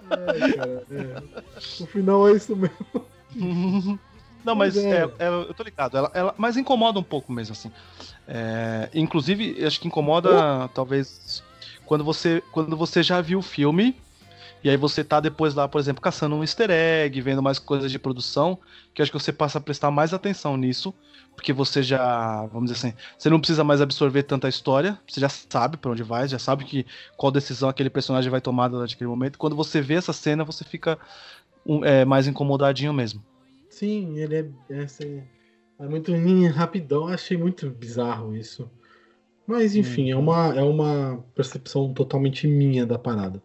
Ai, cara, é. No final é isso mesmo. Não, mas é. é, é, eu tô ligado. Ela, ela- mas incomoda um pouco mesmo, assim. É, inclusive, acho que incomoda, talvez, quando você, quando você já viu o filme, e aí você tá depois lá, por exemplo, caçando um easter egg, vendo mais coisas de produção, que eu acho que você passa a prestar mais atenção nisso, porque você já, vamos dizer assim, você não precisa mais absorver tanta história, você já sabe pra onde vai, já sabe que qual decisão aquele personagem vai tomar durante aquele momento. Quando você vê essa cena, você fica é, mais incomodadinho mesmo. Sim, ele é, é, assim, é muito hum, rapidão. Achei muito bizarro isso. Mas enfim, é, uma, é uma percepção totalmente minha da parada.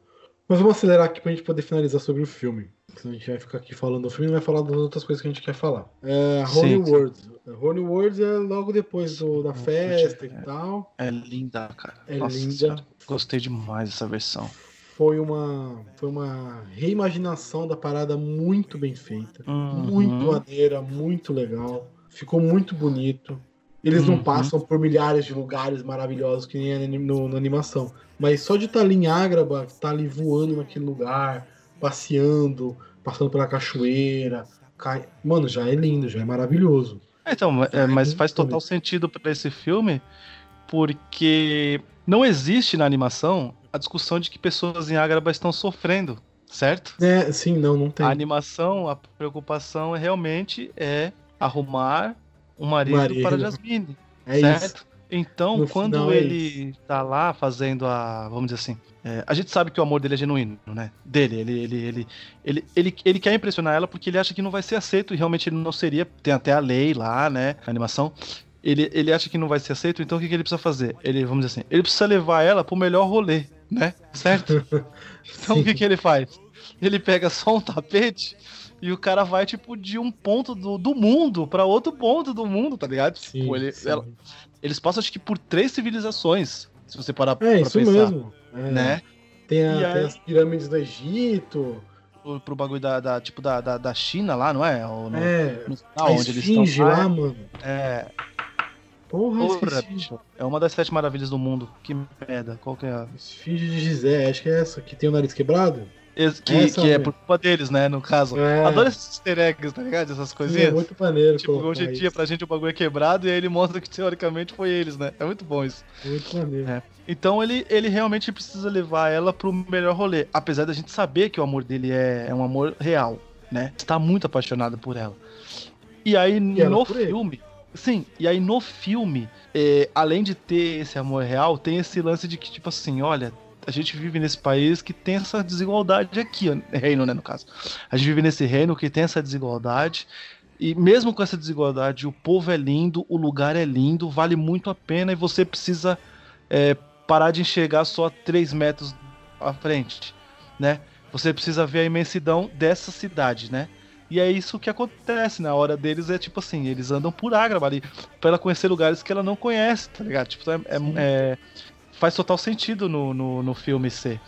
Mas vamos acelerar aqui pra gente poder finalizar sobre o filme. Senão a gente vai ficar aqui falando do filme e não vai falar das outras coisas que a gente quer falar. É, sim. Words. Holy Words é logo depois do- da Sim, festa é. e tal. É linda, cara. É Nossa linda. Gostei demais dessa versão. Foi uma, foi uma reimaginação da parada muito bem feita. Uhum. Muito maneira, muito legal. Ficou muito bonito. Eles não Uhum. passam por milhares de lugares maravilhosos que nem é no, na animação. Mas só de estar ali em Ágraba, estar ali voando naquele lugar, passeando, passando pela cachoeira. cai- Mano, já é lindo, já é maravilhoso. É, Então, é, mas muito faz total sentido pra esse filme, porque não existe na animação a discussão de que pessoas em Ágraba estão sofrendo, certo? É, sim, não, não tem. A animação, a preocupação é realmente é arrumar um marido, Marido. para Jasmine, É certo? isso. Então, No quando é ele tá lá fazendo a, vamos dizer assim, é, a gente sabe que o amor dele é genuíno, né? Dele, ele, ele, ele, ele, ele, ele quer impressionar ela porque ele acha que não vai ser aceito e realmente ele não seria. Tem até a lei lá, né? A animação. Ele, ele acha que não vai ser aceito, então o que, que ele precisa fazer? Ele, vamos dizer assim, ele precisa levar ela pro melhor rolê, né? Certo? Então o que, que ele faz? Ele pega só um tapete e o cara vai, tipo, de um ponto do, do mundo pra outro ponto do mundo, tá ligado? Sim, tipo, ele, sim. ela- eles passam, acho que, por três civilizações, se você parar É pra isso pensar, mesmo. É. né? Tem, a- E tem aí- as pirâmides do Egito. Pro, pro bagulho da, da- tipo, da, da, da China lá, não é? Ou no, é, no a final, onde eles esfinge estão lá, mano. É, Porra, porra, bicho, é uma das sete maravilhas do mundo. Que merda, qual que é? a- Esfinge de Gizé, acho que é essa, que tem o nariz quebrado. Esse- Que, Essa que é por culpa deles, né? No caso. É. Adoro esses easter eggs, tá ligado? Essas Sim, coisinhas. é muito maneiro. Tipo, hoje em dia pra gente o bagulho é quebrado e aí ele mostra que teoricamente foi eles, né? É muito bom isso. Muito maneiro. É. Então ele, ele realmente precisa levar ela pro melhor rolê. Apesar da gente saber que o amor dele é, é um amor real, né? Está muito apaixonado por ela. E aí ela no por ele. Sim, e aí no filme, é, além de ter esse amor real, tem esse lance de que, tipo assim, olha, a gente vive nesse país que tem essa desigualdade aqui, reino, né, no caso. A gente vive nesse reino que tem essa desigualdade. E mesmo com essa desigualdade, o povo é lindo, o lugar é lindo, vale muito a pena e você precisa é, parar de enxergar só 3 metros à frente, né? você precisa ver a imensidão dessa cidade, né? E é isso que acontece na hora deles, é tipo assim, eles andam por Agra ali, pra ela conhecer lugares que ela não conhece, tá ligado? Tipo, é, é- é- faz total sentido no, no, no filme ser.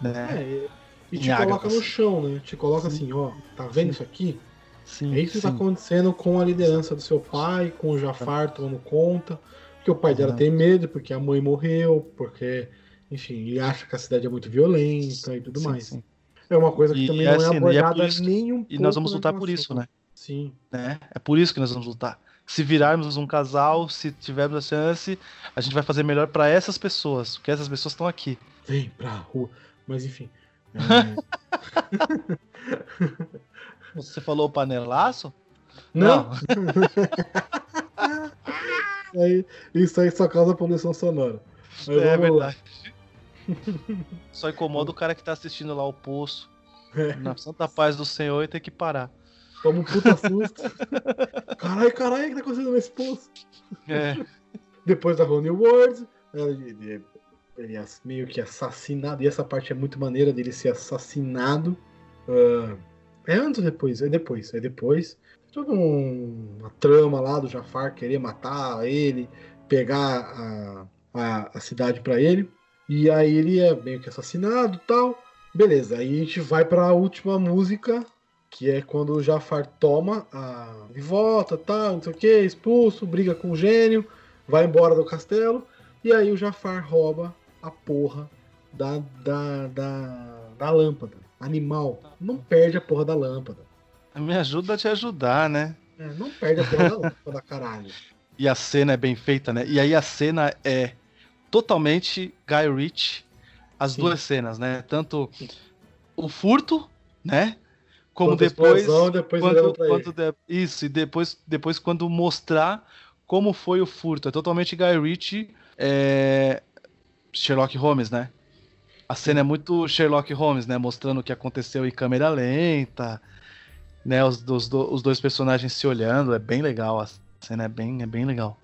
Né? É, e te coloca no assim. chão, né? Te coloca assim, ó, tá vendo isso aqui? Sim, É isso que tá sim. acontecendo com a liderança do seu pai, com o Jafar tomando conta. Porque o pai dela tem medo, porque a mãe morreu, porque, enfim, ele acha que a cidade é muito violenta e tudo Sim, mais. sim. É uma coisa que E- também e não assim, é e é abordada isso- nem um E nós vamos lutar por isso, né? Sim. né? É por isso que nós vamos lutar. Se virarmos um casal, se tivermos a chance, a gente vai fazer melhor pra essas pessoas, porque essas pessoas estão aqui. Vem pra rua. Mas enfim. é, Você falou panelaço? Não, aí, isso aí só causa poluição sonora. Mas é lá. Só incomoda o cara que tá assistindo lá o poço. É. Na santa paz do Senhor e tem que parar. Toma um puta susto. Caralho, caralho, o que tá acontecendo nesse poço? É. Depois da Ronnie Ward, ele, ele- ele é meio que assassinado. E essa parte é muito maneira dele ser assassinado. Ah, é antes ou depois? É depois. É depois. Toda um- uma trama lá do Jafar querer matar ele, pegar a, a, a cidade pra ele. E aí ele é meio que assassinado e tal. Beleza, aí a gente vai pra última música, que é quando o Jafar toma a de volta, tal, não sei o que, expulso, briga com o gênio, vai embora do castelo, e aí o Jafar rouba a porra da, da, da, da lâmpada. Animal, não perde a porra da lâmpada. Me ajuda a te ajudar, né? É, não perde a porra da lâmpada, caralho. E a cena é bem feita, né? E aí a cena é totalmente Guy Ritchie, as Sim. duas cenas, né? Tanto o furto, né? Como Quanto depois, explosão, depois quando, quando de- isso e depois, depois quando mostrar como foi o furto, é totalmente Guy Ritchie, é, Sherlock Holmes, né? A cena é muito Sherlock Holmes, né? Mostrando o que aconteceu em câmera lenta, né? Os, do- os dois personagens se olhando, é bem legal. A cena é bem, é bem legal.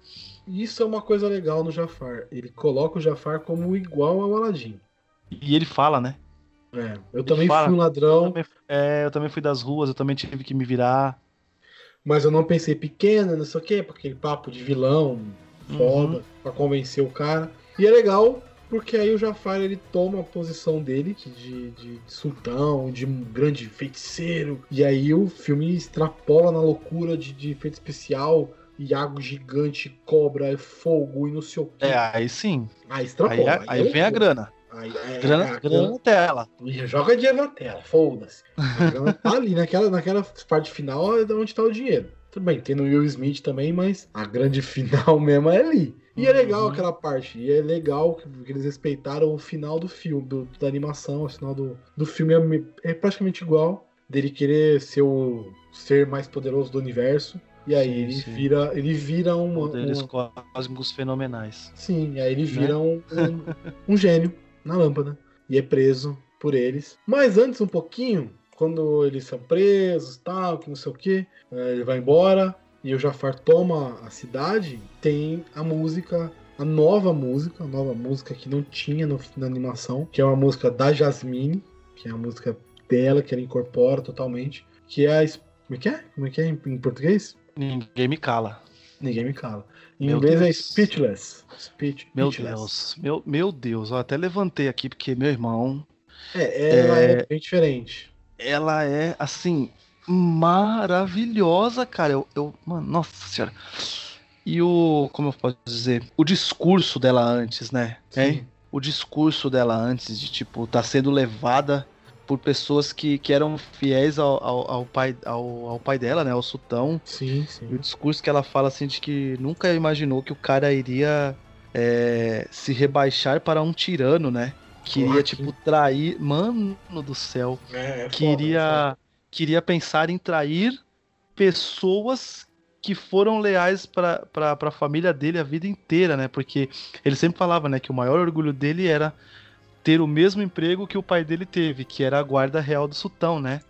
Isso é uma coisa legal no Jafar. Ele coloca o Jafar como igual ao Aladdin. E ele fala, né? É, eu também fala. fui um Eu ladrão, também, é, eu também fui das ruas, eu também tive que me virar. mas eu não pensei pequeno, não sei o quê, porque aquele papo de vilão foda Uhum. pra convencer o cara. E é legal porque aí o Jafar ele toma a posição dele de, de sultão, de um grande feiticeiro. E aí o filme extrapola na loucura de, de efeito especial, iago gigante, cobra, fogo e não sei o quê. É, aí sim. Aí Aí, extrapola. aí é vem a grana. Aí, é, Grana, a grana na tela. Joga dinheiro na tela, foda-se. A grana tá ali, naquela, naquela parte final é de onde tá o dinheiro. Tudo bem, tem no Will Smith também, mas a grande final mesmo é ali. E é legal Uhum. aquela parte, e é legal que, eles respeitaram o final do filme, do- da animação, o final do, do filme é, é praticamente igual, dele querer ser o ser mais poderoso do universo. E aí Sim, ele sim. vira, ele vira uma, Poderes uma- cósmicos fenomenais. Sim, aí ele Né? vira um, um, um gênio na lâmpada e é preso por eles. Mas antes, um pouquinho, quando eles são presos, tal, que não sei o que, ele vai embora e o Jafar toma a cidade, tem a música, a nova música, a nova música que não tinha no- na animação, que é uma música da Jasmine, que é a música dela, que ela incorpora totalmente, que é a. Como é que é? Como é que é em, em português? Ninguém me cala. Ninguém me cala. Em Meu inglês é Deus. speechless. Speech, Meu speechless. Deus. Meu, meu Deus. Eu até levantei aqui porque meu irmão, É, ela é... bem diferente. ela é assim maravilhosa, cara. Eu, eu mano, nossa senhora. E o, como eu posso dizer, o discurso dela antes, né? Hein? O discurso dela antes de tipo tá sendo levada por pessoas que, que eram fiéis ao, ao, ao pai ao, ao pai dela, né? Ao sultão. Sim, E sim. o discurso que ela fala assim de que nunca imaginou que o cara iria é, se rebaixar para um tirano, né? Queria, tipo, trair. Mano do céu. É, é foda, é Queria, queria pensar em trair pessoas que foram leais para a família dele a vida inteira, né? Porque ele sempre falava, né, que o maior orgulho dele era ter o mesmo emprego que o pai dele teve, que era a guarda real do sultão, né?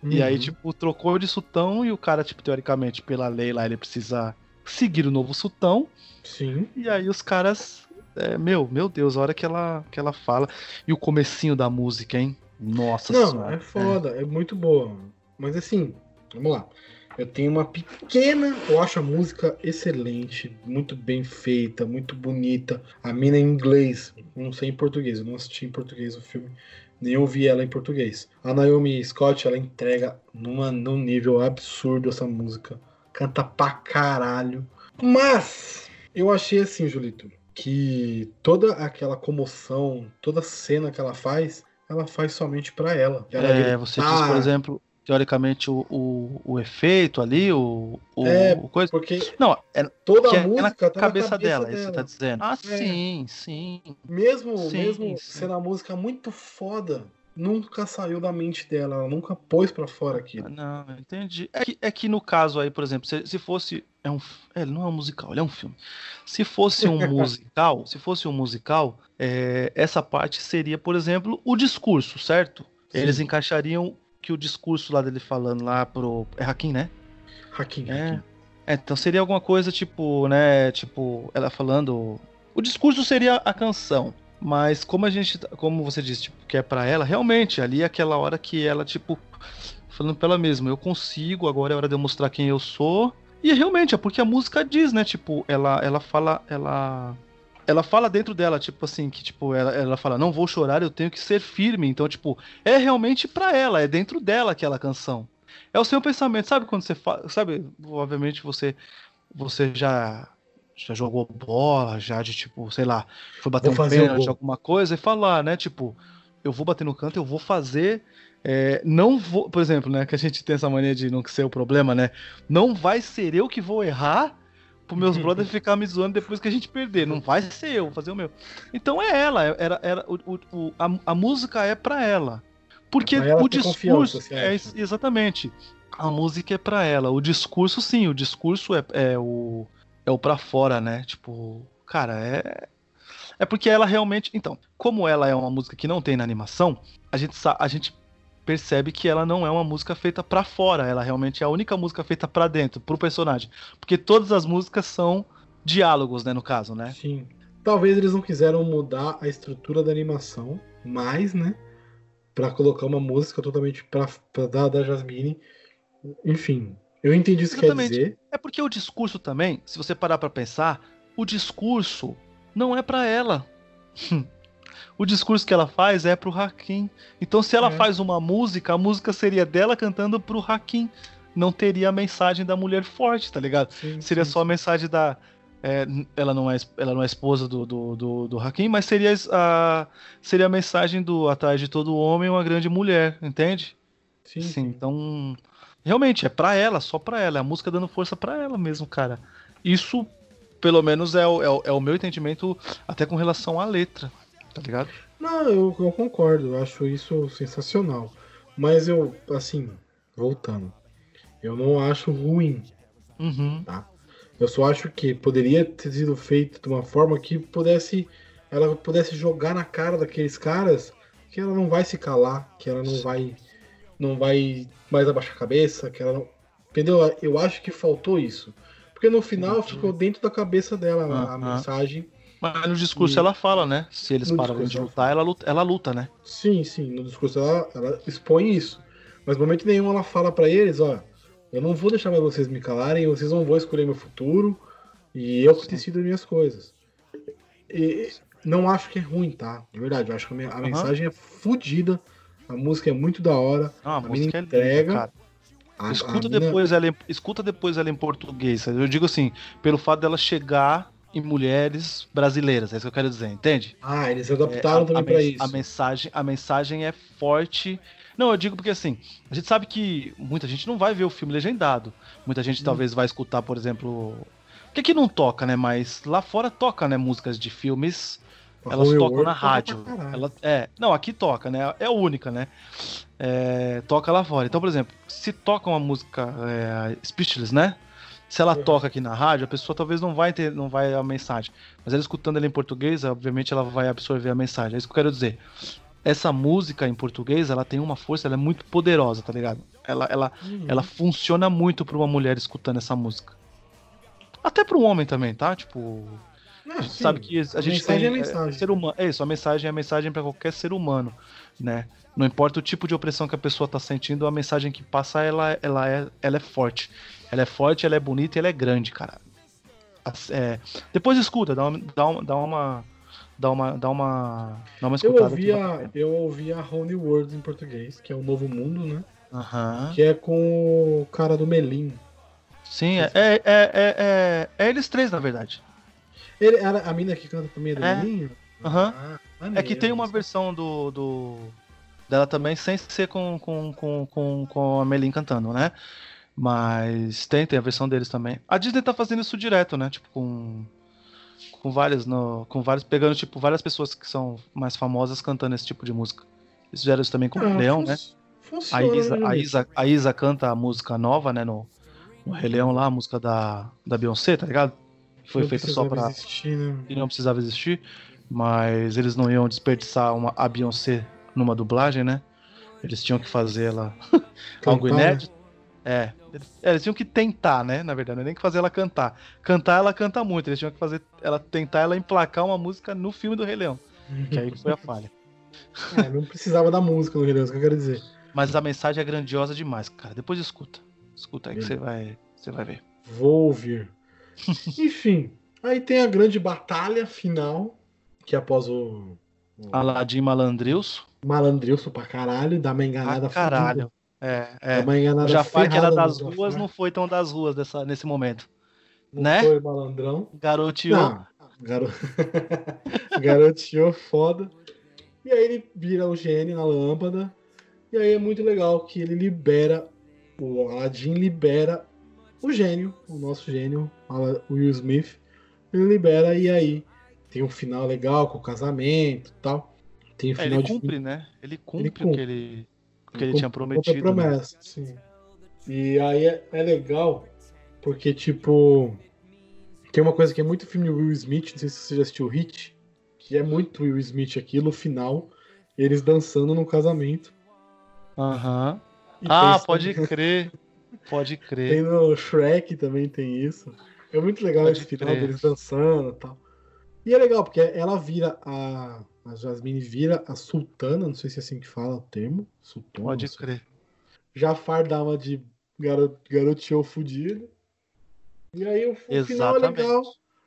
foda. E aí, Uhum. tipo, trocou de sultão e o cara, tipo, teoricamente, pela lei lá, ele precisa seguir o novo sultão. Sim. E aí os caras. é, meu, meu Deus, a hora que ela, que ela fala. E o comecinho da música, hein? Nossa Não, senhora. é foda, é. muito boa. Mas assim, vamos lá. Eu tenho uma pequena. Eu acho a música excelente, muito bem feita, muito bonita. A mina em inglês, não sei em português, eu não assisti em português o filme, nem ouvi ela em português. A Naomi Scott, ela entrega numa, num nível absurdo essa música. Canta pra caralho. Mas, eu achei assim, Julito, que toda aquela comoção, toda cena que ela faz, ela faz somente pra ela. ela É, você diz, por exemplo, teoricamente, o, o, o efeito ali, o, o, É, o coisa. Porque Não, é, toda a é música na tá cabeça, na cabeça dela, dela. isso você tá dizendo. Ah, É. sim, sim. Mesmo, Sim, mesmo sim. sendo a música muito foda, nunca saiu da mente dela, ela nunca pôs pra fora aquilo. Não, entendi. É que, é que no caso aí, por exemplo, se, se fosse. É um, é, ele não é um musical, ele é um filme. Se fosse um musical, se fosse um musical, é, essa parte seria, por exemplo, o discurso, certo? Eles Sim. encaixariam que o discurso lá dele falando lá pro. É Hakim, né? Hakim, É. Hakim. É, então seria alguma coisa tipo, né? Tipo, ela falando. O discurso seria a canção. Mas como a gente. Como você disse, tipo, que é pra ela, realmente, ali é aquela hora que ela, tipo, falando pra ela mesma, eu consigo, agora é hora de eu mostrar quem eu sou. E realmente, é porque a música diz, né? Tipo, ela, ela fala. Ela. Ela fala dentro dela, tipo assim, que tipo, ela, ela fala, não vou chorar, eu tenho que ser firme. Então, tipo, é realmente pra ela, é dentro dela aquela canção. É o seu pensamento, sabe quando você fala, sabe, obviamente você você já já jogou bola, já de tipo, sei lá, foi bater Vou um pênalti, alguma coisa e falar, né, tipo, eu vou bater no canto, eu vou fazer, é, não vou, por exemplo, né, que a gente tem essa mania de não ser o problema, né, não vai ser eu que vou errar pro meus brothers ficar me zoando depois que a gente perder, não vai ser eu, vou fazer o meu. Então é ela, era, era o, o- a, a música é pra ela. Porque Pra ela o discurso você é acha? exatamente. A música é pra ela. O discurso, sim, o discurso é, é o é o para fora, né? Tipo, cara, é é porque ela realmente, então, como ela é uma música que não tem na animação, a gente a gente percebe que ela não é uma música feita pra fora, ela realmente é a única música feita pra dentro, pro personagem, porque todas as músicas são diálogos, né, no caso, né? Sim. Talvez eles não quiseram mudar a estrutura da animação, mas, né? Pra colocar uma música totalmente pra, pra dar da Jasmine. Enfim, eu entendi isso que quer dizer. É porque o discurso também, se você parar pra pensar, o discurso não é pra ela. o discurso que ela faz é pro Hakim. Então, se ela É. faz uma música, a música seria dela cantando pro Hakim. Não teria a mensagem da mulher forte, tá ligado? Sim, Seria sim, só a mensagem da. é, ela, não é, ela não é esposa do, do, do, do Hakim, mas seria a, seria a mensagem do atrás de todo homem uma grande mulher, entende? Sim, Sim, sim. então. Realmente, é pra ela, só pra ela. É a música dando força pra ela mesmo, cara. Isso, pelo menos, é o, é, o, é o meu entendimento até com relação à letra, tá ligado? Não, eu, eu concordo, eu acho isso sensacional. Mas eu, assim, voltando, eu não acho ruim. Uhum. Eu só acho que poderia ter sido feito de uma forma que pudesse. Ela pudesse jogar na cara daqueles caras que ela não vai se calar, que ela não vai. Não vai mais abaixar a cabeça, que ela não. Entendeu? Eu acho que faltou isso. Porque no final Entendi. ficou dentro da cabeça dela a, a Aham. mensagem. Mas no discurso E- ela fala, né? Se eles No pararem de discurso ela lutar, ela luta, ela luta, né? Sim, sim, no discurso ela, ela expõe isso. Mas no momento nenhum ela fala pra eles, ó, eu não vou deixar mais vocês me calarem, vocês não vão escolher meu futuro, e eu que decido as minhas coisas. E não acho que é ruim, tá? De verdade, eu acho que a, me- a Aham. mensagem é fodida, a música é muito da hora, Não, a, A mina música é entrega, linda, a, Escuta mina- depois, ela em, escuta depois ela em português. Eu digo assim, pelo fato dela chegar em mulheres brasileiras, é isso que eu quero dizer, entende? Ah, eles É, adaptaram a, também a pra mens- isso. A mensagem, a mensagem é forte. Não, eu digo porque assim, a gente sabe que muita gente não vai ver o filme legendado. Muita gente Hum. talvez vai escutar, por exemplo. Que aqui não toca, né? Mas lá fora toca, né? Músicas de filmes. A Elas Holy tocam na rádio. Ela, é, não, aqui toca, né? É a única, né? É, toca lá fora. Então, por exemplo, se toca uma música é, Speechless, né? Se ela Uhum. toca aqui na rádio, a pessoa talvez não vai ter, não vai a mensagem. Mas ela escutando ela em português, obviamente ela vai absorver a mensagem. É isso que eu quero dizer. Essa música em português, ela tem uma força, ela é muito poderosa, tá ligado? Ela, ela, Uhum. ela funciona muito pra uma mulher escutando essa música. Até pra um homem também, tá? Tipo, sabe que a, gente mensagem tem é mensagem. ser humano. É isso, a mensagem é a mensagem para qualquer ser humano, né? Não importa o tipo de opressão que a pessoa tá sentindo, a mensagem que passa ela, ela, é, ela é forte. Ela é forte, ela é bonita e ela é grande, cara. É, depois escuta, dá uma, dá uma, dá uma, dá uma, dá uma, dá uma Eu escutada. ouvi, que vale a eu ouvi a Honey World em português, que é o Novo Mundo, né? Aham. Que é com o cara do Melim. Sim, é, é, é, é, é, é eles três, na verdade. Ele, era a mina que canta também é do É. Aham. Ah, É que tem uma versão do, do dela também sem ser com, com, com, com, com a Melin cantando, né? Mas tem, tem a versão deles também. A Disney tá fazendo isso direto, né? Tipo, com. Com várias. No, com vários. Pegando, tipo, várias pessoas que são mais famosas cantando esse tipo de música. Eles fizeram isso também com Ah, o Leão, né? Funciona, A Isa, né, a? Isa, a Isa canta a música nova, né? No, no Rei Leão lá, a música da, da Beyoncé, tá ligado? Foi Não feita só existir, né? e não precisava existir, mas eles não iam desperdiçar uma, a Beyoncé numa dublagem, né? Eles tinham que fazer ela algo né? inédito. É, eles, é, eles tinham que tentar, né? Na verdade, não é nem que fazer ela cantar. Cantar, ela canta muito. Eles tinham que fazer ela tentar ela emplacar uma música no filme do Rei Leão. Que aí foi a falha. É, não precisava da música no Rei Leão, isso que eu quero dizer. Mas a mensagem é grandiosa demais, cara. Depois escuta. Escuta aí que você vai, você vai ver. Vou ouvir. Enfim, aí tem a grande batalha final, que é após o, o Aladim Malandrilso. malandrilso pra caralho, dá uma enganada Ah, caralho. fodida. É, Dá é. uma O enganada Jafar que era das ruas Jafar. não foi tão das ruas dessa, nesse momento. Não né? foi malandrão. Garoteou. Não, garo... garoteou foda. E aí ele vira o gênio na lâmpada. E aí é muito legal que ele libera, o Aladdin libera o gênio, o nosso gênio, o Will Smith. Ele libera e aí tem um final legal com o casamento e tal. Tem o É, final ele de cumpre, né? Ele cumpre, o cumpre. que ele, o que ele Cumpre- tinha prometido. né? promessa, sim. E aí é, é legal porque, tipo, tem uma coisa que é muito filme Will Smith, não sei se você já assistiu Hit, que é muito Will Smith aquilo, o final, eles dançando no casamento. Aham. E Ah, pode crer. Pode Tem crer. no Shrek também tem isso. É muito legal Pode esse final crer. deles dançando e tal. E é legal, porque ela vira a. A Jasmine vira a sultana, não sei se é assim que fala o termo. Sultana. Pode crer. Jafar dá uma de garo- garoteou fudido. E aí o, o final é legal.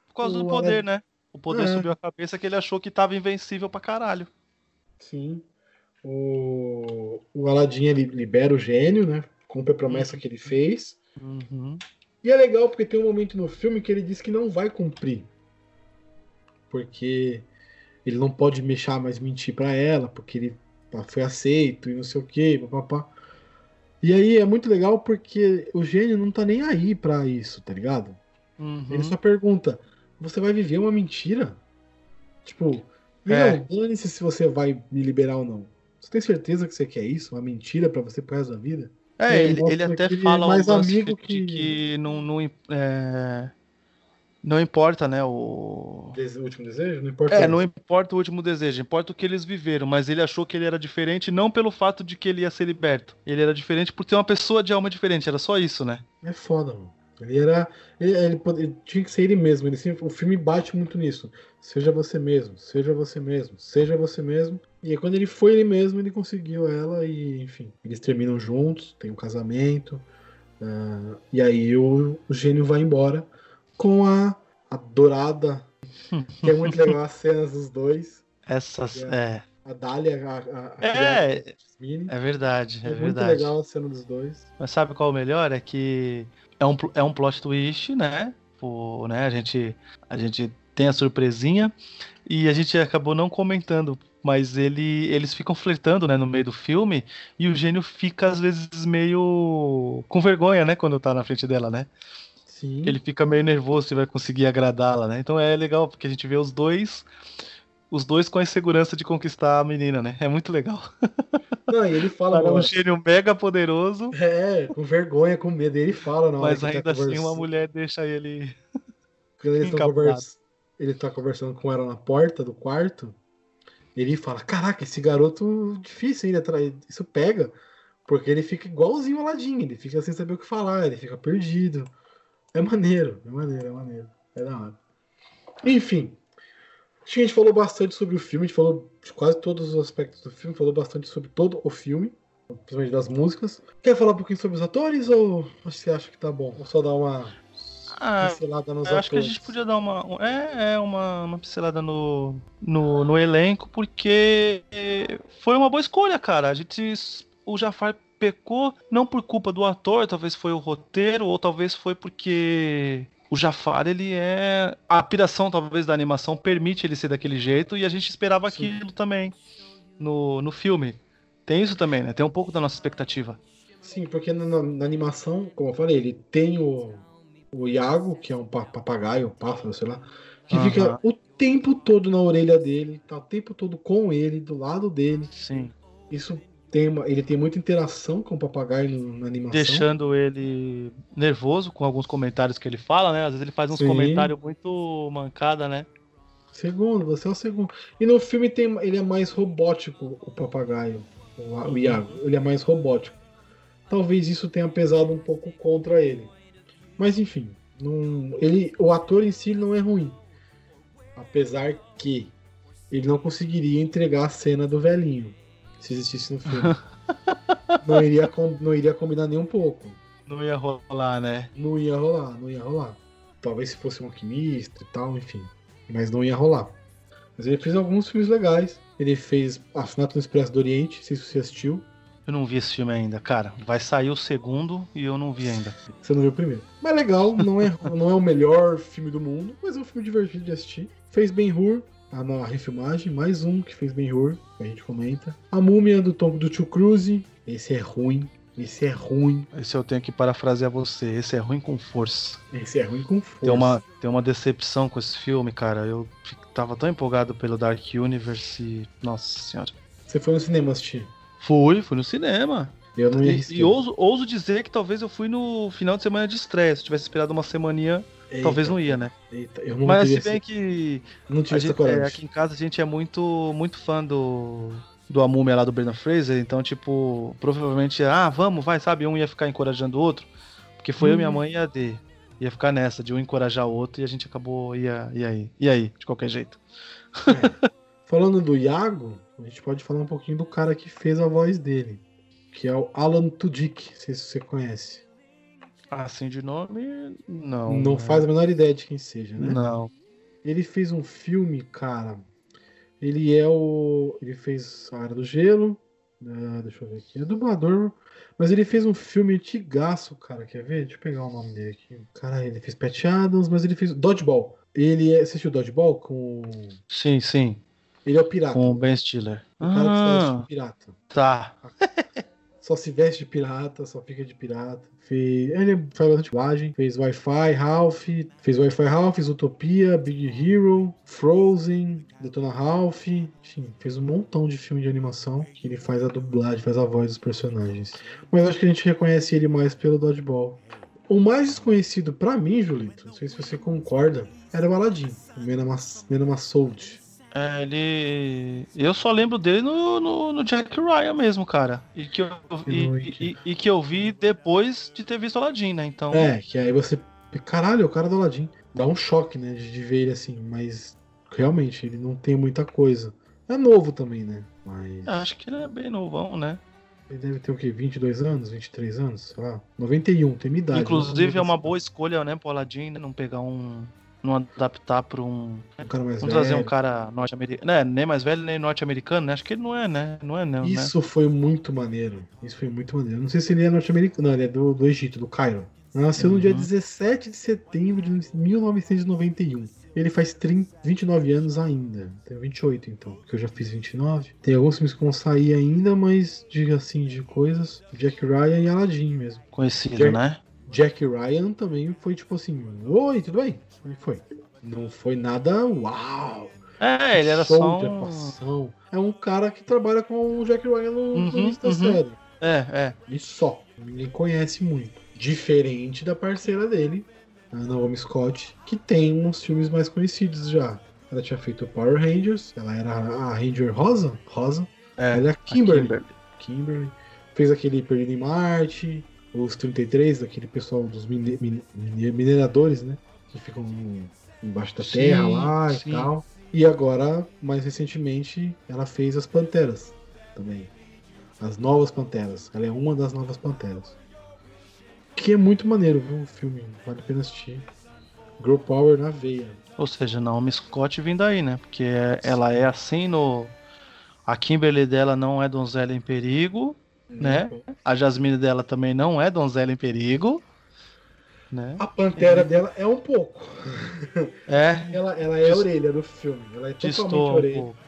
Por causa do O poder, Aladdin- né? O poder É. subiu a cabeça que ele achou que tava invencível pra caralho. Sim. O, o Aladdin ele libera o gênio, né? Cumpre a promessa que ele fez. Uhum. E é legal porque tem um momento no filme que ele diz que não vai cumprir. Porque ele não pode mexer mais mentir pra ela, porque ele foi aceito e não sei o que, papapá. E aí é muito legal porque o gênio não tá nem aí pra isso, tá ligado? Uhum. Ele só pergunta: Você vai viver uma mentira? Tipo, É. não, dane-se se você vai me liberar ou não. Você tem certeza que você quer isso? Uma mentira pra você pro resto da vida? É, ele, ele até é fala mais um amigo de que- que não, não, é, não importa, né? O, Dese- O último desejo? Não importa. É, não importa o último desejo, importa o que eles viveram, mas ele achou que ele era diferente não pelo fato de que ele ia ser liberto. Ele era diferente por ter uma pessoa de alma diferente, era só isso, né? É foda, mano. Ele era. Ele, ele ele tinha que ser ele mesmo. Ele sempre, o filme bate muito nisso. Seja você mesmo, seja você mesmo, seja você mesmo. E aí, quando ele foi ele mesmo, ele conseguiu ela e, enfim, eles terminam juntos, tem um casamento. ah, e aí o, o gênio vai embora com a, a dourada. Que é muito legal as cenas dos dois. Essas. É. É, A Dália, a, a, a É, Jasmine. é verdade, é, É, muito verdade. legal a cena dos dois. Mas sabe qual é o melhor? É que é um, é um plot twist, né? O, né? A, gente, a gente tem a surpresinha e a gente acabou não comentando, mas ele, eles ficam flertando, né, no meio do filme e o gênio fica às vezes meio com vergonha, né, quando tá na frente dela, né? Sim. Ele fica meio nervoso se vai conseguir agradá-la, né? Então é legal porque a gente vê os dois os dois com a insegurança de conquistar a menina, né? É muito legal. Não, e ele fala. Para um "Nossa, gênio mega poderoso, É, com vergonha, com medo. Ele fala na hora mas que ainda tá assim uma mulher deixa ele tão encabulado. convers... ele tá conversando com ela na porta do quarto, ele fala: Caraca, esse garoto difícil ainda. Isso pega. Porque ele fica igualzinho o Aladdin, ele fica sem saber o que falar, ele fica perdido. É maneiro, é maneiro, é maneiro. É da hora. Enfim. Acho que a gente falou bastante sobre o filme, a gente falou de quase todos os aspectos do filme, falou bastante sobre todo o filme, principalmente das músicas. Quer falar um pouquinho sobre os atores ou você acha que tá bom? Ou só dar uma Ah, pincelada nos eu atores? acho que a gente podia dar uma. É, é uma, uma pincelada no, no, no elenco, porque foi uma boa escolha, cara. A gente. O Jafar pecou não por culpa do ator, talvez foi o roteiro, ou talvez foi porque. O Jafar, ele é. A piração, talvez, da animação permite ele ser daquele jeito, e a gente esperava Sim. aquilo também no, no filme. Tem isso também, né? Tem um pouco da nossa expectativa. Sim, porque na, na- na animação, como eu falei, ele tem o, o Iago, que é um pa- papagaio, um pássaro, sei lá, que Aham. fica o tempo todo na orelha dele, tá o tempo todo com ele, do lado dele. Sim. Isso tem uma, ele tem muita interação com o papagaio na animação. deixando ele nervoso com alguns comentários que ele fala, né? Às vezes ele faz uns Sim. comentários muito mancada, né? Segundo, você é o segundo. E no filme tem, ele é mais robótico, o papagaio, o, o Iago. Ele é mais robótico. Talvez isso tenha pesado um pouco contra ele. Mas enfim, não, ele, o ator em si não é ruim. Apesar que ele não conseguiria entregar a cena do velhinho se existisse no filme. não, iria, não iria combinar nem um pouco. Não ia rolar, né? Não ia rolar, não ia rolar. Talvez se fosse um alquimista e tal, enfim. Mas não ia rolar. Mas ele fez alguns filmes legais. Ele fez Assassinato no Expresso do Oriente, se você assistiu. Eu não vi esse filme ainda, cara. Vai sair o segundo e eu não vi ainda. Você não viu o primeiro. Mas legal, não é, não é o melhor filme do mundo, mas é um filme divertido de assistir. Fez Ben Hur, a na refilmagem, mais um que fez Ben Hur, que a gente comenta. A Múmia do Tom do Tio Cruise, esse é ruim, esse é ruim, Esse eu tenho que parafrasear você. Esse é ruim com força. esse é ruim com força. Tem uma, tem uma decepção com esse filme, cara. Eu tava tão empolgado pelo Dark Universe e... Nossa senhora. Você foi no cinema assistir? Fui, fui no cinema. Eu não ia E, e ouso, ouso dizer que talvez eu fui no final de semana de estreia. Se tivesse esperado uma semaninha, Eita, talvez não ia, né? Eita, eu não Mas se bem esse- que não tive gente- coragem. é, aqui em casa a gente é muito, muito fã do, do A Múmia lá do Brendan Fraser, então, tipo, provavelmente, ah, vamos, vai, sabe? Um ia ficar encorajando o outro, porque foi eu, minha Hum. mãe e a D. Ia ficar nessa, de um encorajar o outro e a gente acabou, ia, e aí? E aí, de qualquer jeito. É. Falando do Iago, a gente pode falar um pouquinho do cara que fez a voz dele, que é o Alan Tudyk, não sei se você conhece. Assim de nome, não. Não né? faz a menor ideia de quem seja, né? Não. Ele fez um filme, cara. Ele é o. Ele fez A Era do Gelo. ah, deixa eu ver aqui. É dublador. Mas ele fez um filme antigaço, cara. Quer ver? Deixa eu pegar o nome dele aqui. Cara, ele fez Pat Adams, mas ele fez. Dodgeball. Ele é. Você assistiu Dodgeball? Com. Sim, sim, Ele é o pirata. com o Ben Stiller. O cara que se veste Ah, de pirata. tá. Só se veste de pirata, só fica de pirata. Fez... Ele faz bastante dublagem. Fez Wi-Fi, Ralph. Fez Wi-Fi Ralph, Utopia, Big Hero, Frozen, Detona Ralph. Enfim, fez um montão de filme de animação que ele faz a dublagem, faz a voz dos personagens. Mas acho que a gente reconhece ele mais pelo Dodgeball. O mais desconhecido pra mim, Julito, não sei se você concorda, era o Aladdin, o Mena Mas- Mena Massoud. É, ele. Eu só lembro dele no, no, no Jack Ryan mesmo, cara. E que, eu, e, e- e- que eu vi depois de ter visto Aladdin, né? Então. É, que aí você. Caralho, é o cara do Aladdin. Dá um choque, né? De, ver ele assim, mas realmente ele não tem muita coisa. É novo também, né? Mas. Acho que ele é bem novão, né? Ele deve ter o quê? 22 anos? 23 anos? Sei lá. 91, tem minha idade. Inclusive é uma boa escolha, né, pro Aladdin, né? Não pegar um. Não adaptar pra um. Um cara mais Não velho. trazer um cara norte-americano. Né, nem mais velho, nem norte-americano, né? Acho que ele não é, né? Não é, não, né? Isso foi muito maneiro. Isso foi muito maneiro. Não sei se ele é norte-americano. Não, ele é do, do Egito, do Cairo. Nasceu no dia Uhum. 17 de setembro de 1991. Ele faz 30, 29 anos ainda. Tem 28 então, porque eu já fiz 29. Tem alguns filmes que vão sair ainda, mas de assim, de coisas. Jack Ryan e Aladdin mesmo. Conhecido, Jack- né? Jack Ryan também foi tipo assim: Oi, tudo bem? Que foi? Não foi nada uau. É, ele era só de um. É um cara que trabalha com o Jack Ryan no, Uhum, da uhum. série. É, é. E só. Ninguém conhece muito. Diferente da parceira dele, a Naomi Scott, que tem uns filmes mais conhecidos já. Ela tinha feito Power Rangers, ela era a Ranger Rosa. Rosa. é. ela é a Kimberly. Kimberly. Kimberly. Fez aquele Perdido em Marte, os 33, aquele pessoal dos mine- mine- mine- mineradores, né? Que ficam embaixo da Sim, terra lá sim. e tal. E agora, mais recentemente, ela fez as Panteras também. As novas Panteras. Ela é uma das novas Panteras. Que é muito maneiro, viu? O filme. Vale a pena assistir. Girl Power na veia. Ou seja, Naomi Scott vindo aí, né? Porque é- ela é assim no. A Kimberly dela não é donzela em perigo, né? A Jasmine dela também não é donzela em perigo, né? A Pantera dela é um pouco. É, Ela, ela é a Dis- orelha do filme. Ela é totalmente distou um orelha. pouco.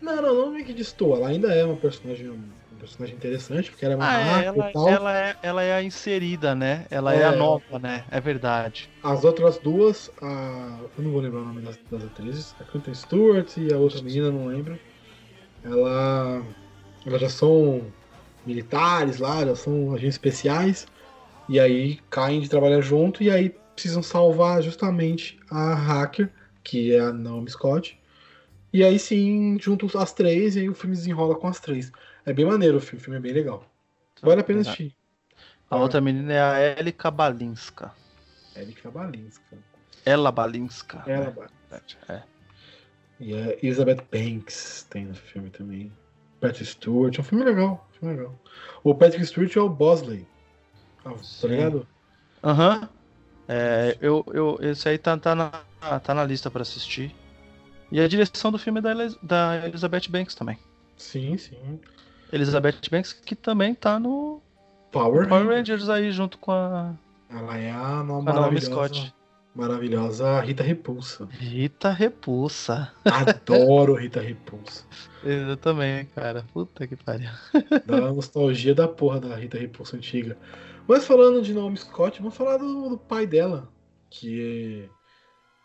Não, não, não é que destoa. Ela ainda é uma personagem, um personagem interessante, porque ela é uma Ah, é, ela, e tal. ela, é, ela é a inserida, né? Ela é, a É. nova, né? É verdade. As outras duas, a... eu não vou lembrar o nome das, das atrizes, a Kristen Stewart e a outra menina, não lembro. Ela, elas já são militares lá, já são agentes especiais, e aí caem de trabalhar junto, e aí precisam salvar justamente a hacker, que é a Naomi Scott. E aí sim, juntam as três, e aí o filme desenrola com as três. É bem maneiro o filme, o filme é bem legal. Vale a pena assistir. A outra menina é a Elika Balinska. Erika Balinska. Ela Balinska. Ela, né? É. E a Elizabeth Banks tem no filme também. Patrick Stewart, é um filme legal, um filme legal. O Patrick Stewart é o Bosley. Ah, tá ligado? Aham. É, eu, eu, esse aí tá, tá, na, tá na lista pra assistir. E a direção do filme é da, Elis- da Elizabeth Banks também. Sim, sim. Elizabeth Banks que também tá no Power, Power Rangers. Aí junto com a, Ela é a a Naomi Scott. Maravilhosa Rita Repulsa. Rita Repulsa. Adoro Rita Repulsa. Eu também, cara. Puta que pariu. Dá uma nostalgia da porra da Rita Repulsa antiga. Mas falando de Naomi Scott, vamos falar do, do pai dela, que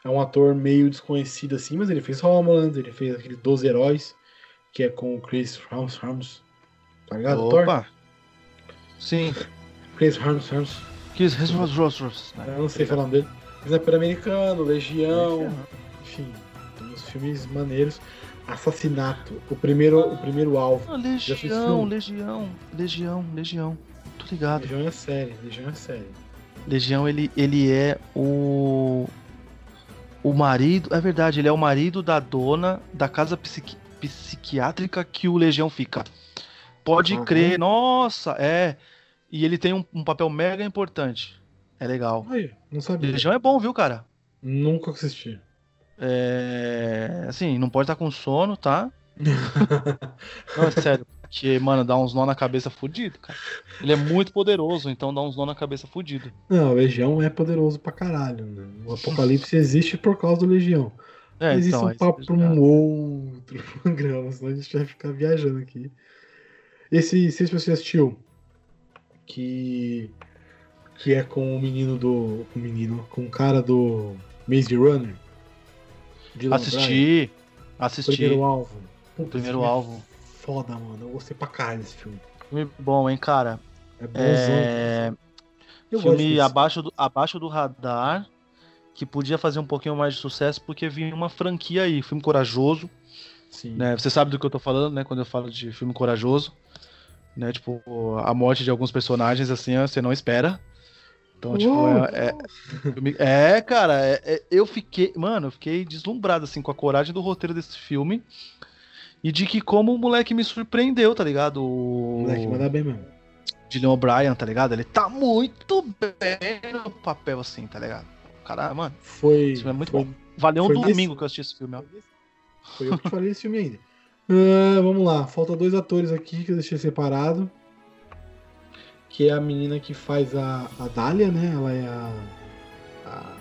é, é um ator meio desconhecido assim, mas ele fez Homeland, ele fez aquele Dos Heróis, que é com o Chris Hemsworth, tá ligado? Thor? Opa! Sim. Chris Hemsworth, Kiss His Rose né? eu não sei falar o nome dele. Mas é Pan-Americano, Legião, enfim, tem uns filmes maneiros. Assassinato, o primeiro, o primeiro alvo. Ah, Legião. Legião, Legião, Legião. Tô ligado. Legião é série, Legião é série. Legião, ele, ele é o. O marido. É verdade, ele é o marido da dona da casa psiqui- psiquiátrica que o Legião fica. Pode Aham. crer, nossa, é. E ele tem um, um papel mega importante. É legal. Aí, não sabia. Legião é bom, viu, cara? Nunca assisti. É. Assim, não pode estar com sono, tá? Não, é sério. Porque, mano, dá uns nó na cabeça fudido, cara. Ele é muito poderoso, então dá uns nó na cabeça fudido. Não, o Legião é poderoso pra caralho. Né? O Apocalipse existe por causa do Legião. É, isso então. é um aí papo pra um outro programa, senão a gente vai ficar viajando aqui. Esse, se você assistiu, que, que é com o menino do. Com o menino, com o cara do Maze Runner. Dylan Bryan, Assisti. Assisti. Primeiro alvo. Puta, Primeiro é alvo. Foda, mano. Eu gostei pra caralho desse filme. Filme bom, hein, cara? É bonzão. É. Eu Filme abaixo do, abaixo do radar, que podia fazer um pouquinho mais de sucesso, porque vinha uma franquia aí, filme corajoso, Sim. né? Você sabe do que eu tô falando, né? Quando eu falo de filme corajoso, né? Tipo, a morte de alguns personagens, assim, você não espera. Então, tipo, Uou! é, é, é, cara, é- é- eu fiquei, mano, eu fiquei deslumbrado, assim, com a coragem do roteiro desse filme. E de que como o moleque me surpreendeu, tá ligado? O... Moleque, manda bem mesmo. Dylan O'Brien, tá ligado? Ele tá muito bem no papel, assim, tá ligado? Caralho, mano, Foi. esse filme é muito foi, bom. Valeu um domingo que eu assisti esse filme, ó. Foi eu que te falei desse filme ainda. Ah, vamos lá, falta dois atores aqui que eu deixei separado. Que é a menina que faz a, a Dália, né? Ela é a,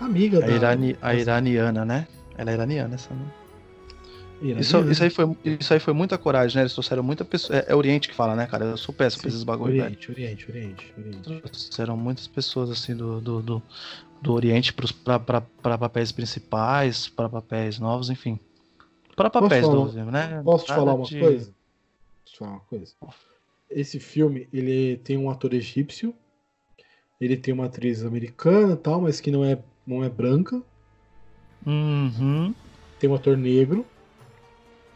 a amiga A, da. irani, a iraniana, né? Ela é iraniana, essa, né? Iraniana. Isso, isso, aí foi, isso aí foi muita coragem, né? Eles trouxeram muita pessoa. É, é Oriente que fala, né, cara? Eu sou péssimo pra esses bagulho, velho. Oriente, Oriente, Oriente, Oriente. Trouxeram muitas pessoas, assim, do, do, do, do Oriente pra papéis principais, pra papéis novos, enfim. Pra papéis novos, né? Posso te falar uma de- coisa? Posso te falar uma coisa? Esse filme, ele tem um ator egípcio, ele tem uma atriz americana tal, mas que não é, não é branca. Uhum. Tem um ator negro.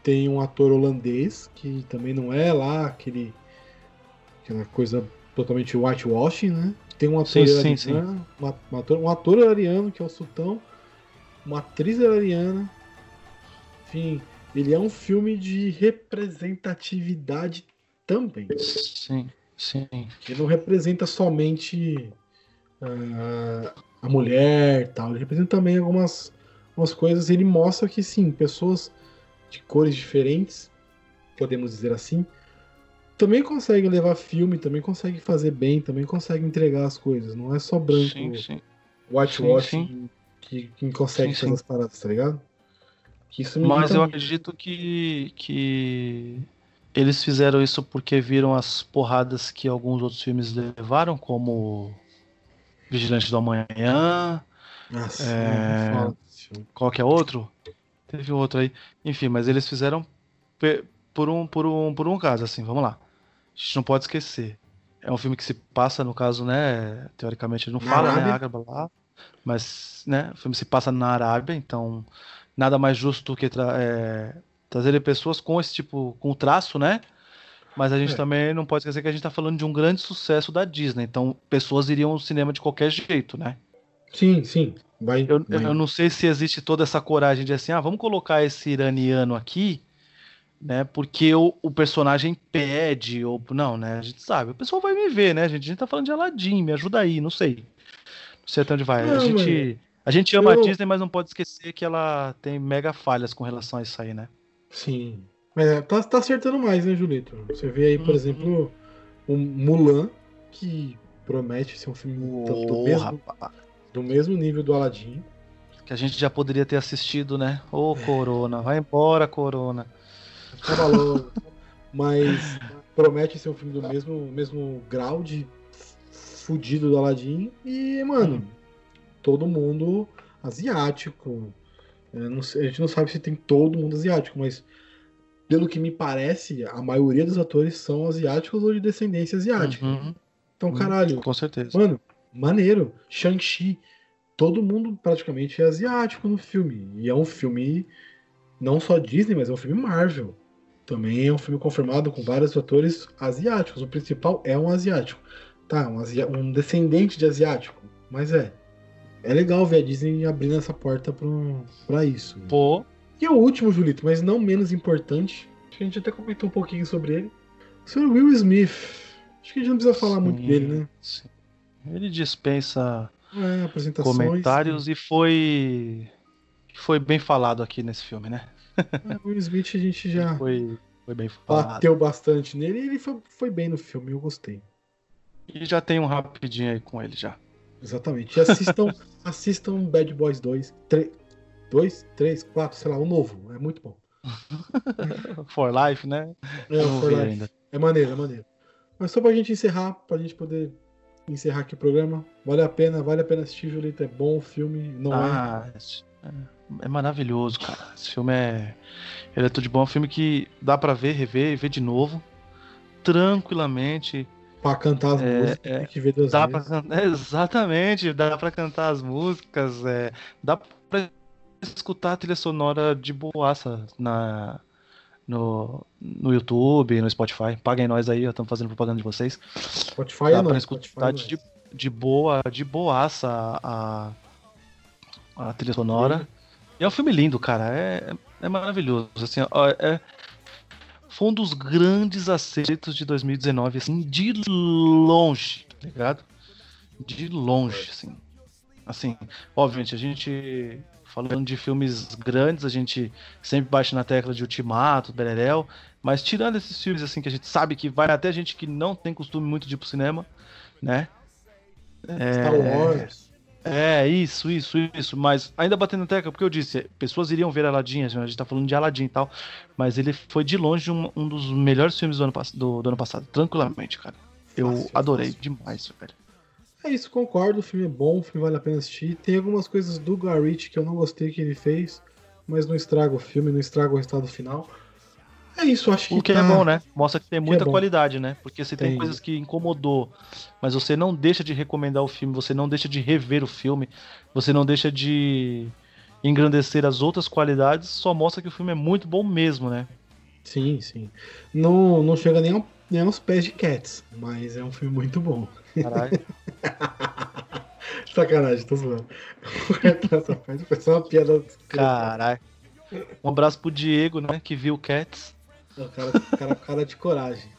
Tem um ator holandês, que também não é lá aquele. aquela coisa totalmente whitewashing, né? Tem um ator Sim, sim, iraniano, uma- um ator, um ator iraniano, que é o Sultão. uma atriz ariana. Enfim, ele é um filme de representatividade também. Sim, sim. Ele não representa somente uh, a mulher tal, ele representa também algumas, algumas coisas. Ele mostra que sim, pessoas de cores diferentes, podemos dizer assim, também conseguem levar filme, também conseguem fazer bem, também conseguem entregar as coisas. Não é só branco, Sim, sim. whitewashing que, que consegue Sim, fazer sim. as paradas, tá ligado? Mas eu acredito que, que eles fizeram isso porque viram as porradas que alguns outros filmes levaram, como Vigilante do Amanhã, Nossa, É, não fala desse filme. qual que é outro? Teve outro aí. Enfim, mas eles fizeram por um, por um, por um caso, assim, vamos lá. A gente não pode esquecer. É um filme que se passa, no caso, né? Teoricamente ele não Na fala, né? Arábia. Ágaba lá. Mas, né? O filme se passa na Arábia, então nada mais justo do que é, trazer pessoas com esse tipo, com traço, né? Mas a gente É. também não pode esquecer que a gente tá falando de um grande sucesso da Disney. Então, pessoas iriam ao cinema de qualquer jeito, né? Sim, sim. Vai, Eu, vai. eu não sei se existe toda essa coragem de assim, ah, vamos colocar esse iraniano aqui, né? Porque o, o personagem pede, ou não, né? A gente sabe, o pessoal vai me ver, né, gente? A gente tá falando de Aladdin, me ajuda aí, não sei. Não sei até onde vai. Não, a gente, a gente ama eu- a Disney, mas não pode esquecer que ela tem mega falhas com relação a isso aí, né? Sim. Mas é, tá, tá acertando mais, né, Julito? Você vê aí, por Uhum. exemplo, o Mulan, que promete ser um filme do, do mesmo, do mesmo nível do Aladdin. que a gente já poderia ter assistido, né? Ô, Corona, vai embora, Corona. Acaba logo. Mas promete ser um filme do mesmo, mesmo grau de fudido do Aladdin. E, mano, todo mundo asiático. Sei- a gente não sabe se tem todo mundo asiático, mas pelo que me parece, a maioria dos atores são asiáticos ou de descendência asiática. Uhum, Então, caralho, com certeza. Mano, maneiro. Shang-Chi. Todo mundo praticamente é asiático no filme. E é um filme não só Disney, mas é um filme Marvel. Também é um filme confirmado com vários atores asiáticos. O principal é um asiático. Tá, um, asi- um descendente de asiático. Mas é. É legal ver a Disney abrindo essa porta pro, pra isso. Pô, E o último, Julito, mas não menos importante, acho que a gente até comentou um pouquinho sobre ele. O Sr. Will Smith. Acho que a gente não precisa falar muito Sim, dele, né? sim. Ele dispensa É, comentários e foi foi bem falado aqui nesse filme, né? É, o Will Smith a gente já Foi, foi bem falado. bateu bastante nele e ele foi, foi bem no filme, eu gostei. E já tem um rapidinho aí com ele já. Exatamente. E assistam, assistam Bad Boys 2, 3, 2, 3, 4, sei lá, o novo. É muito bom. For Life, né? É, Não For Life. ainda. é maneiro, é maneiro. Mas só pra gente encerrar, pra gente poder encerrar aqui o programa. Vale a pena, vale a pena assistir, Julito. É bom o filme, não é? Ah, é, é maravilhoso, cara. Esse filme é. Ele é tudo de bom. É um filme que dá pra ver, rever e ver de novo. Tranquilamente. Pra cantar as É, músicas, é, que ver duas Dá pra vezes. cantar. Exatamente, dá pra cantar as músicas. É, dá pra escutar a trilha sonora de boaça na, no, no YouTube, no Spotify. Paguem nós aí, estamos fazendo propaganda de vocês. Spotify é Dá pra nóis, escutar Spotify é de, de boa, de boaça a, a trilha sonora. E é um filme lindo, cara. É, é maravilhoso. Assim, ó, é, foi um dos grandes acertos de 2019, assim, de longe, tá ligado? De longe, assim. Assim, obviamente, a gente falando de filmes grandes, a gente sempre bate na tecla de Ultimato, Bererel, mas tirando esses filmes assim que a gente sabe que vai até gente que não tem costume muito de ir pro cinema, né? Star Wars. É, isso, isso, isso. Mas ainda batendo na tecla, porque eu disse, pessoas iriam ver Aladdin, a gente tá falando de Aladdin e tal, mas ele foi de longe um, um dos melhores filmes do ano, do, do ano passado, tranquilamente, cara. Eu Fácil, adorei fácil. demais, velho. É isso, concordo. O filme é bom, o filme vale a pena assistir. Tem algumas coisas do Ritchie que eu não gostei que ele fez, mas não estraga o filme, não estraga o resultado final. É isso, acho que. O que tá- é bom, né? Mostra que tem que é muita qualidade, né? Porque se tem, Tem. coisas que incomodou, mas você não deixa de recomendar o filme, você não deixa de rever o filme, você não deixa de engrandecer as outras qualidades, só mostra que o filme é muito bom mesmo, né? Sim, sim. Não, não chega nem, ao- nem aos pés de Cats, mas é um filme muito bom. Caralho. Sacanagem, tô zoando. Foi só uma piada. Caralho. Um abraço pro Diego, né? Que viu Cats. Cara, cara, cara de coragem.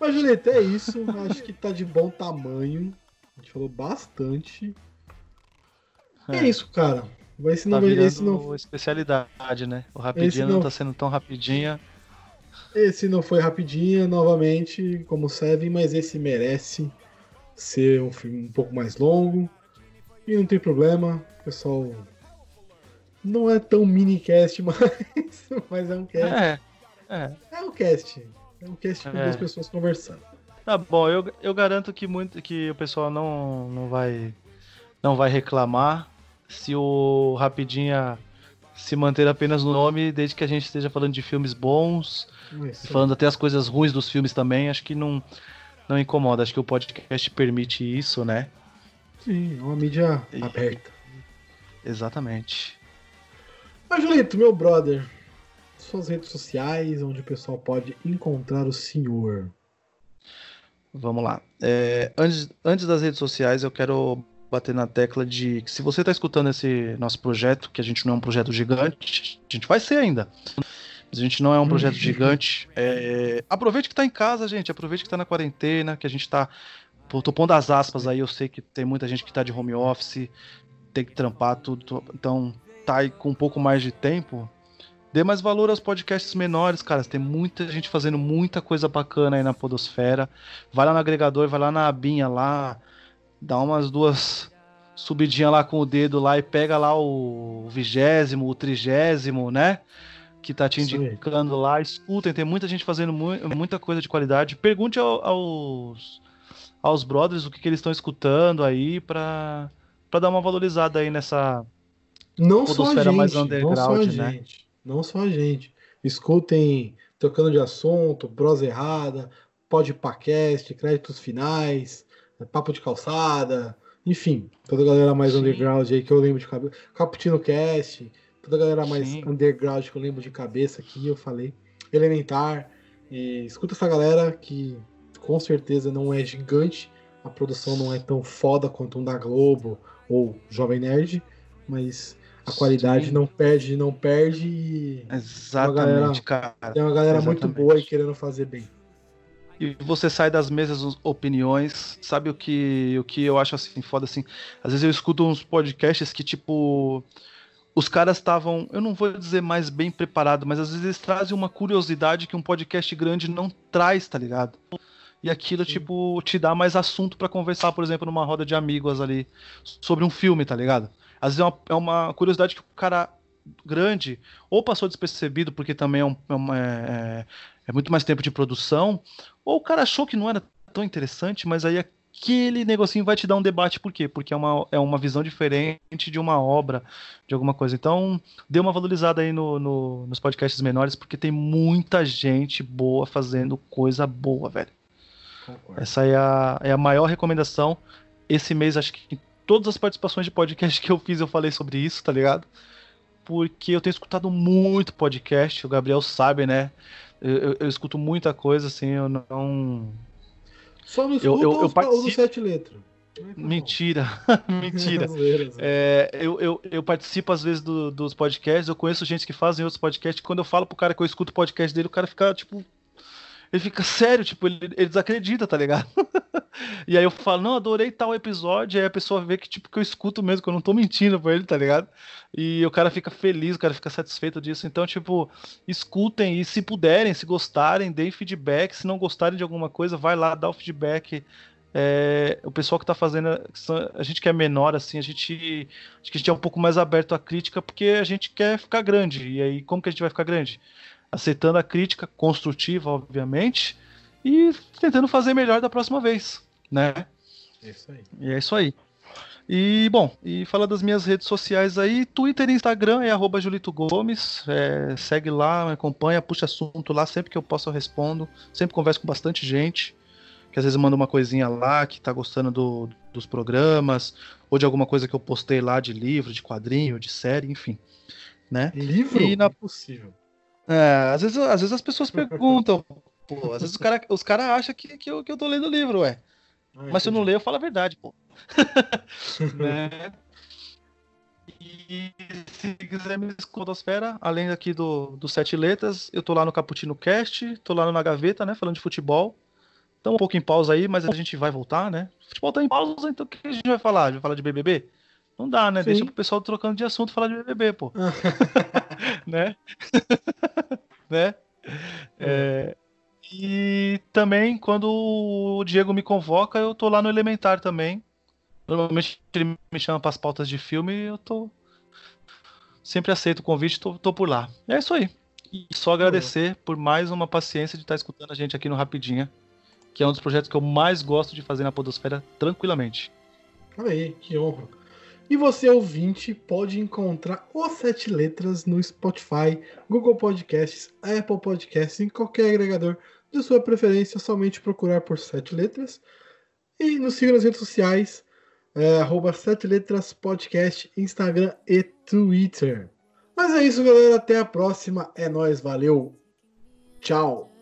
Mas, Julieta, é isso. Acho que tá de bom tamanho. A gente falou bastante. É, é isso, cara. Vai se tá não, esse não especialidade, né? O rapidinho não... não tá sendo tão rapidinha. Esse não foi rapidinho, novamente, como Seven, mas esse merece ser um filme um pouco mais longo. E não tem problema, pessoal. Não é tão mini cast, mas, mas é um cast. É, é. É um cast. É um cast com é. duas pessoas conversando. Tá bom, eu, eu garanto que muito que o pessoal não, não vai não vai reclamar se o Rapidinha se manter apenas no nome, desde que a gente esteja falando de filmes bons, Isso. falando até as coisas ruins dos filmes também, acho que não não incomoda. Acho que o podcast permite isso, né? Sim, é uma mídia e... aberta. Exatamente. Mas, Julito, meu brother, suas redes sociais, onde o pessoal pode encontrar o senhor. Vamos lá. É, antes, antes das redes sociais, eu quero bater na tecla de que se você está escutando esse nosso projeto, que a gente não é um projeto gigante, a gente vai ser ainda. Mas a gente não é um projeto gigante. É, aproveite que está em casa, gente. Aproveite que está na quarentena, que a gente está. Tô pondo as aspas aí, eu sei que tem muita gente que está de home office, tem que trampar tudo. Então, tá aí com um pouco mais de tempo. Dê mais valor aos podcasts menores, cara. Tem muita gente fazendo muita coisa bacana aí na Podosfera. Vai lá no agregador, vai lá na abinha lá, dá umas duas subidinhas lá com o dedo lá e pega lá o vigésimo, o trigésimo, né? Que tá te indicando lá. Escutem, tem muita gente fazendo mu muita coisa de qualidade. Pergunte ao, aos, aos brothers o que, que eles estão escutando aí pra, pra dar uma valorizada aí nessa não só a gente, mais underground, não só a né? Não só a gente. Escutem Tocando de Assunto, Prosa Errada, Podpacast, Créditos Finais, Papo de Calçada, enfim, toda a galera mais Sim. underground aí que eu lembro de cabeça. Caputino Cast, toda a galera mais Sim. underground que eu lembro de cabeça aqui, eu falei. Elementar. E escuta essa galera que com certeza não é gigante, a produção não é tão foda quanto um da Globo ou Jovem Nerd, mas a qualidade Sim. não perde, não perde. Exatamente, galera, cara. Tem uma galera Exatamente. muito boa e querendo fazer bem. E você sai das mesmas opiniões, sabe o que o que eu acho assim foda assim? Às vezes eu escuto uns podcasts que tipo os caras estavam, eu não vou dizer mais bem preparado, mas às vezes eles trazem uma curiosidade que um podcast grande não traz, tá ligado? E aquilo, Sim. tipo, te dá mais assunto para conversar, por exemplo, numa roda de amigos ali, sobre um filme, tá ligado? Às vezes é uma, é uma curiosidade que o cara grande ou passou despercebido porque também é, um, é, uma, é, é, muito mais tempo de produção, ou o cara achou que não era tão interessante, mas aí aquele negocinho vai te dar um debate, por quê? Porque é uma, é uma visão diferente de uma obra, de alguma coisa. Então, dê uma valorizada aí no, no, nos podcasts menores, porque tem muita gente boa fazendo coisa boa, velho. Concordo. Essa é a, é a maior recomendação. Esse mês, acho que todas as participações de podcast que eu fiz, eu falei sobre isso, tá ligado? Porque eu tenho escutado muito podcast, o Gabriel sabe, né? Eu, eu, eu escuto muita coisa, assim, eu não. Só não escuta eu, eu, eu participo... do sete letras. Mentira, mentira. é, eu, eu, eu, participo às vezes do, dos podcasts, eu conheço gente que fazem outros podcasts. Quando eu falo pro cara que eu escuto o podcast dele, o cara fica tipo ele fica sério, tipo, ele, ele desacredita, tá ligado? e aí eu falo, não, adorei tal episódio, aí a pessoa vê que, tipo, que eu escuto mesmo, que eu não tô mentindo pra ele, tá ligado? E o cara fica feliz, o cara fica satisfeito disso. Então, tipo, escutem e se puderem, se gostarem, deem feedback. Se não gostarem de alguma coisa, vai lá, dá o feedback. É, o pessoal que tá fazendo, a gente que é menor, assim, a gente, acho que a gente é um pouco mais aberto à crítica porque a gente quer ficar grande. E aí, como que a gente vai ficar grande? aceitando a crítica construtiva, obviamente, e tentando fazer melhor da próxima vez, né? É isso aí. E é isso aí. E, bom, e fala das minhas redes sociais aí, Twitter e Instagram é arroba Julito Gomes, é, segue lá, acompanha, puxa assunto lá, sempre que eu posso eu respondo, sempre converso com bastante gente, que às vezes manda uma coisinha lá, que tá gostando do, dos programas, ou de alguma coisa que eu postei lá de livro, de quadrinho, de série, enfim, né? Livro? E na... possível. É, às vezes, às vezes as pessoas perguntam, pô, às vezes os caras os cara acham que, que, eu, que eu tô lendo livro, ué. Ah, Mas se eu não ler, eu falo a verdade, pô. né? E se quiser me escondosfera, além aqui do, do Sete Letras, eu tô lá no Caputino Cast, tô lá Na Gaveta, né, falando de futebol. Então um pouco em pausa aí, mas a gente vai voltar, né? Futebol tá em pausa, então o que a gente vai falar? A gente vai falar de BBB? Não dá, né? Sim. Deixa pro pessoal trocando de assunto falar de BBB, pô. né? né? É, e também, quando o Diego me convoca, eu tô lá no Elementar também. Normalmente ele me chama para as pautas de filme e eu tô. Sempre aceito o convite, tô, tô por lá. É isso aí. E só agradecer por mais uma paciência de estar escutando a gente aqui no Rapidinha, que é um dos projetos que eu mais gosto de fazer na Podosfera tranquilamente. Aí, que honra. E você, ouvinte, pode encontrar os Sete Letras no Spotify, Google Podcasts, Apple Podcasts, em qualquer agregador de sua preferência, somente procurar por Sete Letras. E nos siga nas redes sociais, é, arroba Sete Letras Podcast, Instagram e Twitter. Mas é isso, galera. Até a próxima. É nóis, valeu. Tchau.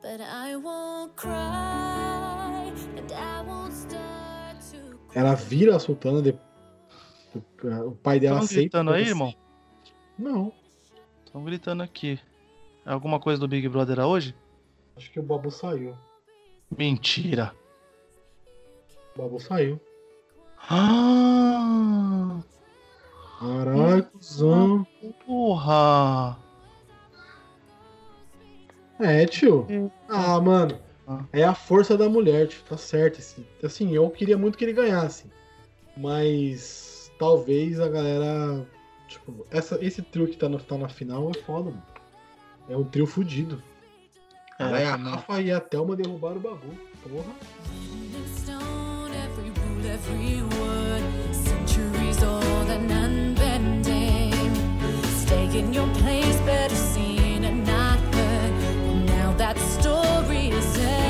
But I won't cry and I Ela vira a Sultana. De... O pai dela Estão aceita. gritando aí, irmão? Não. Estão gritando aqui. É alguma coisa do Big Brother hoje? Acho que o Babu saiu. Mentira. O Babu saiu. Ah, Caralho, cuzão. porra. É, tio. Ah, mano. É a força da mulher, tipo, tá certo. Assim. assim. eu queria muito que ele ganhasse. Mas talvez a galera. Tipo, essa, esse trio que tá, no, tá na final é foda, mano. É um trio fudido. Caraca, é, a Rafa e a Thelma derrubaram o babu. Porra. Taking your place, better see. say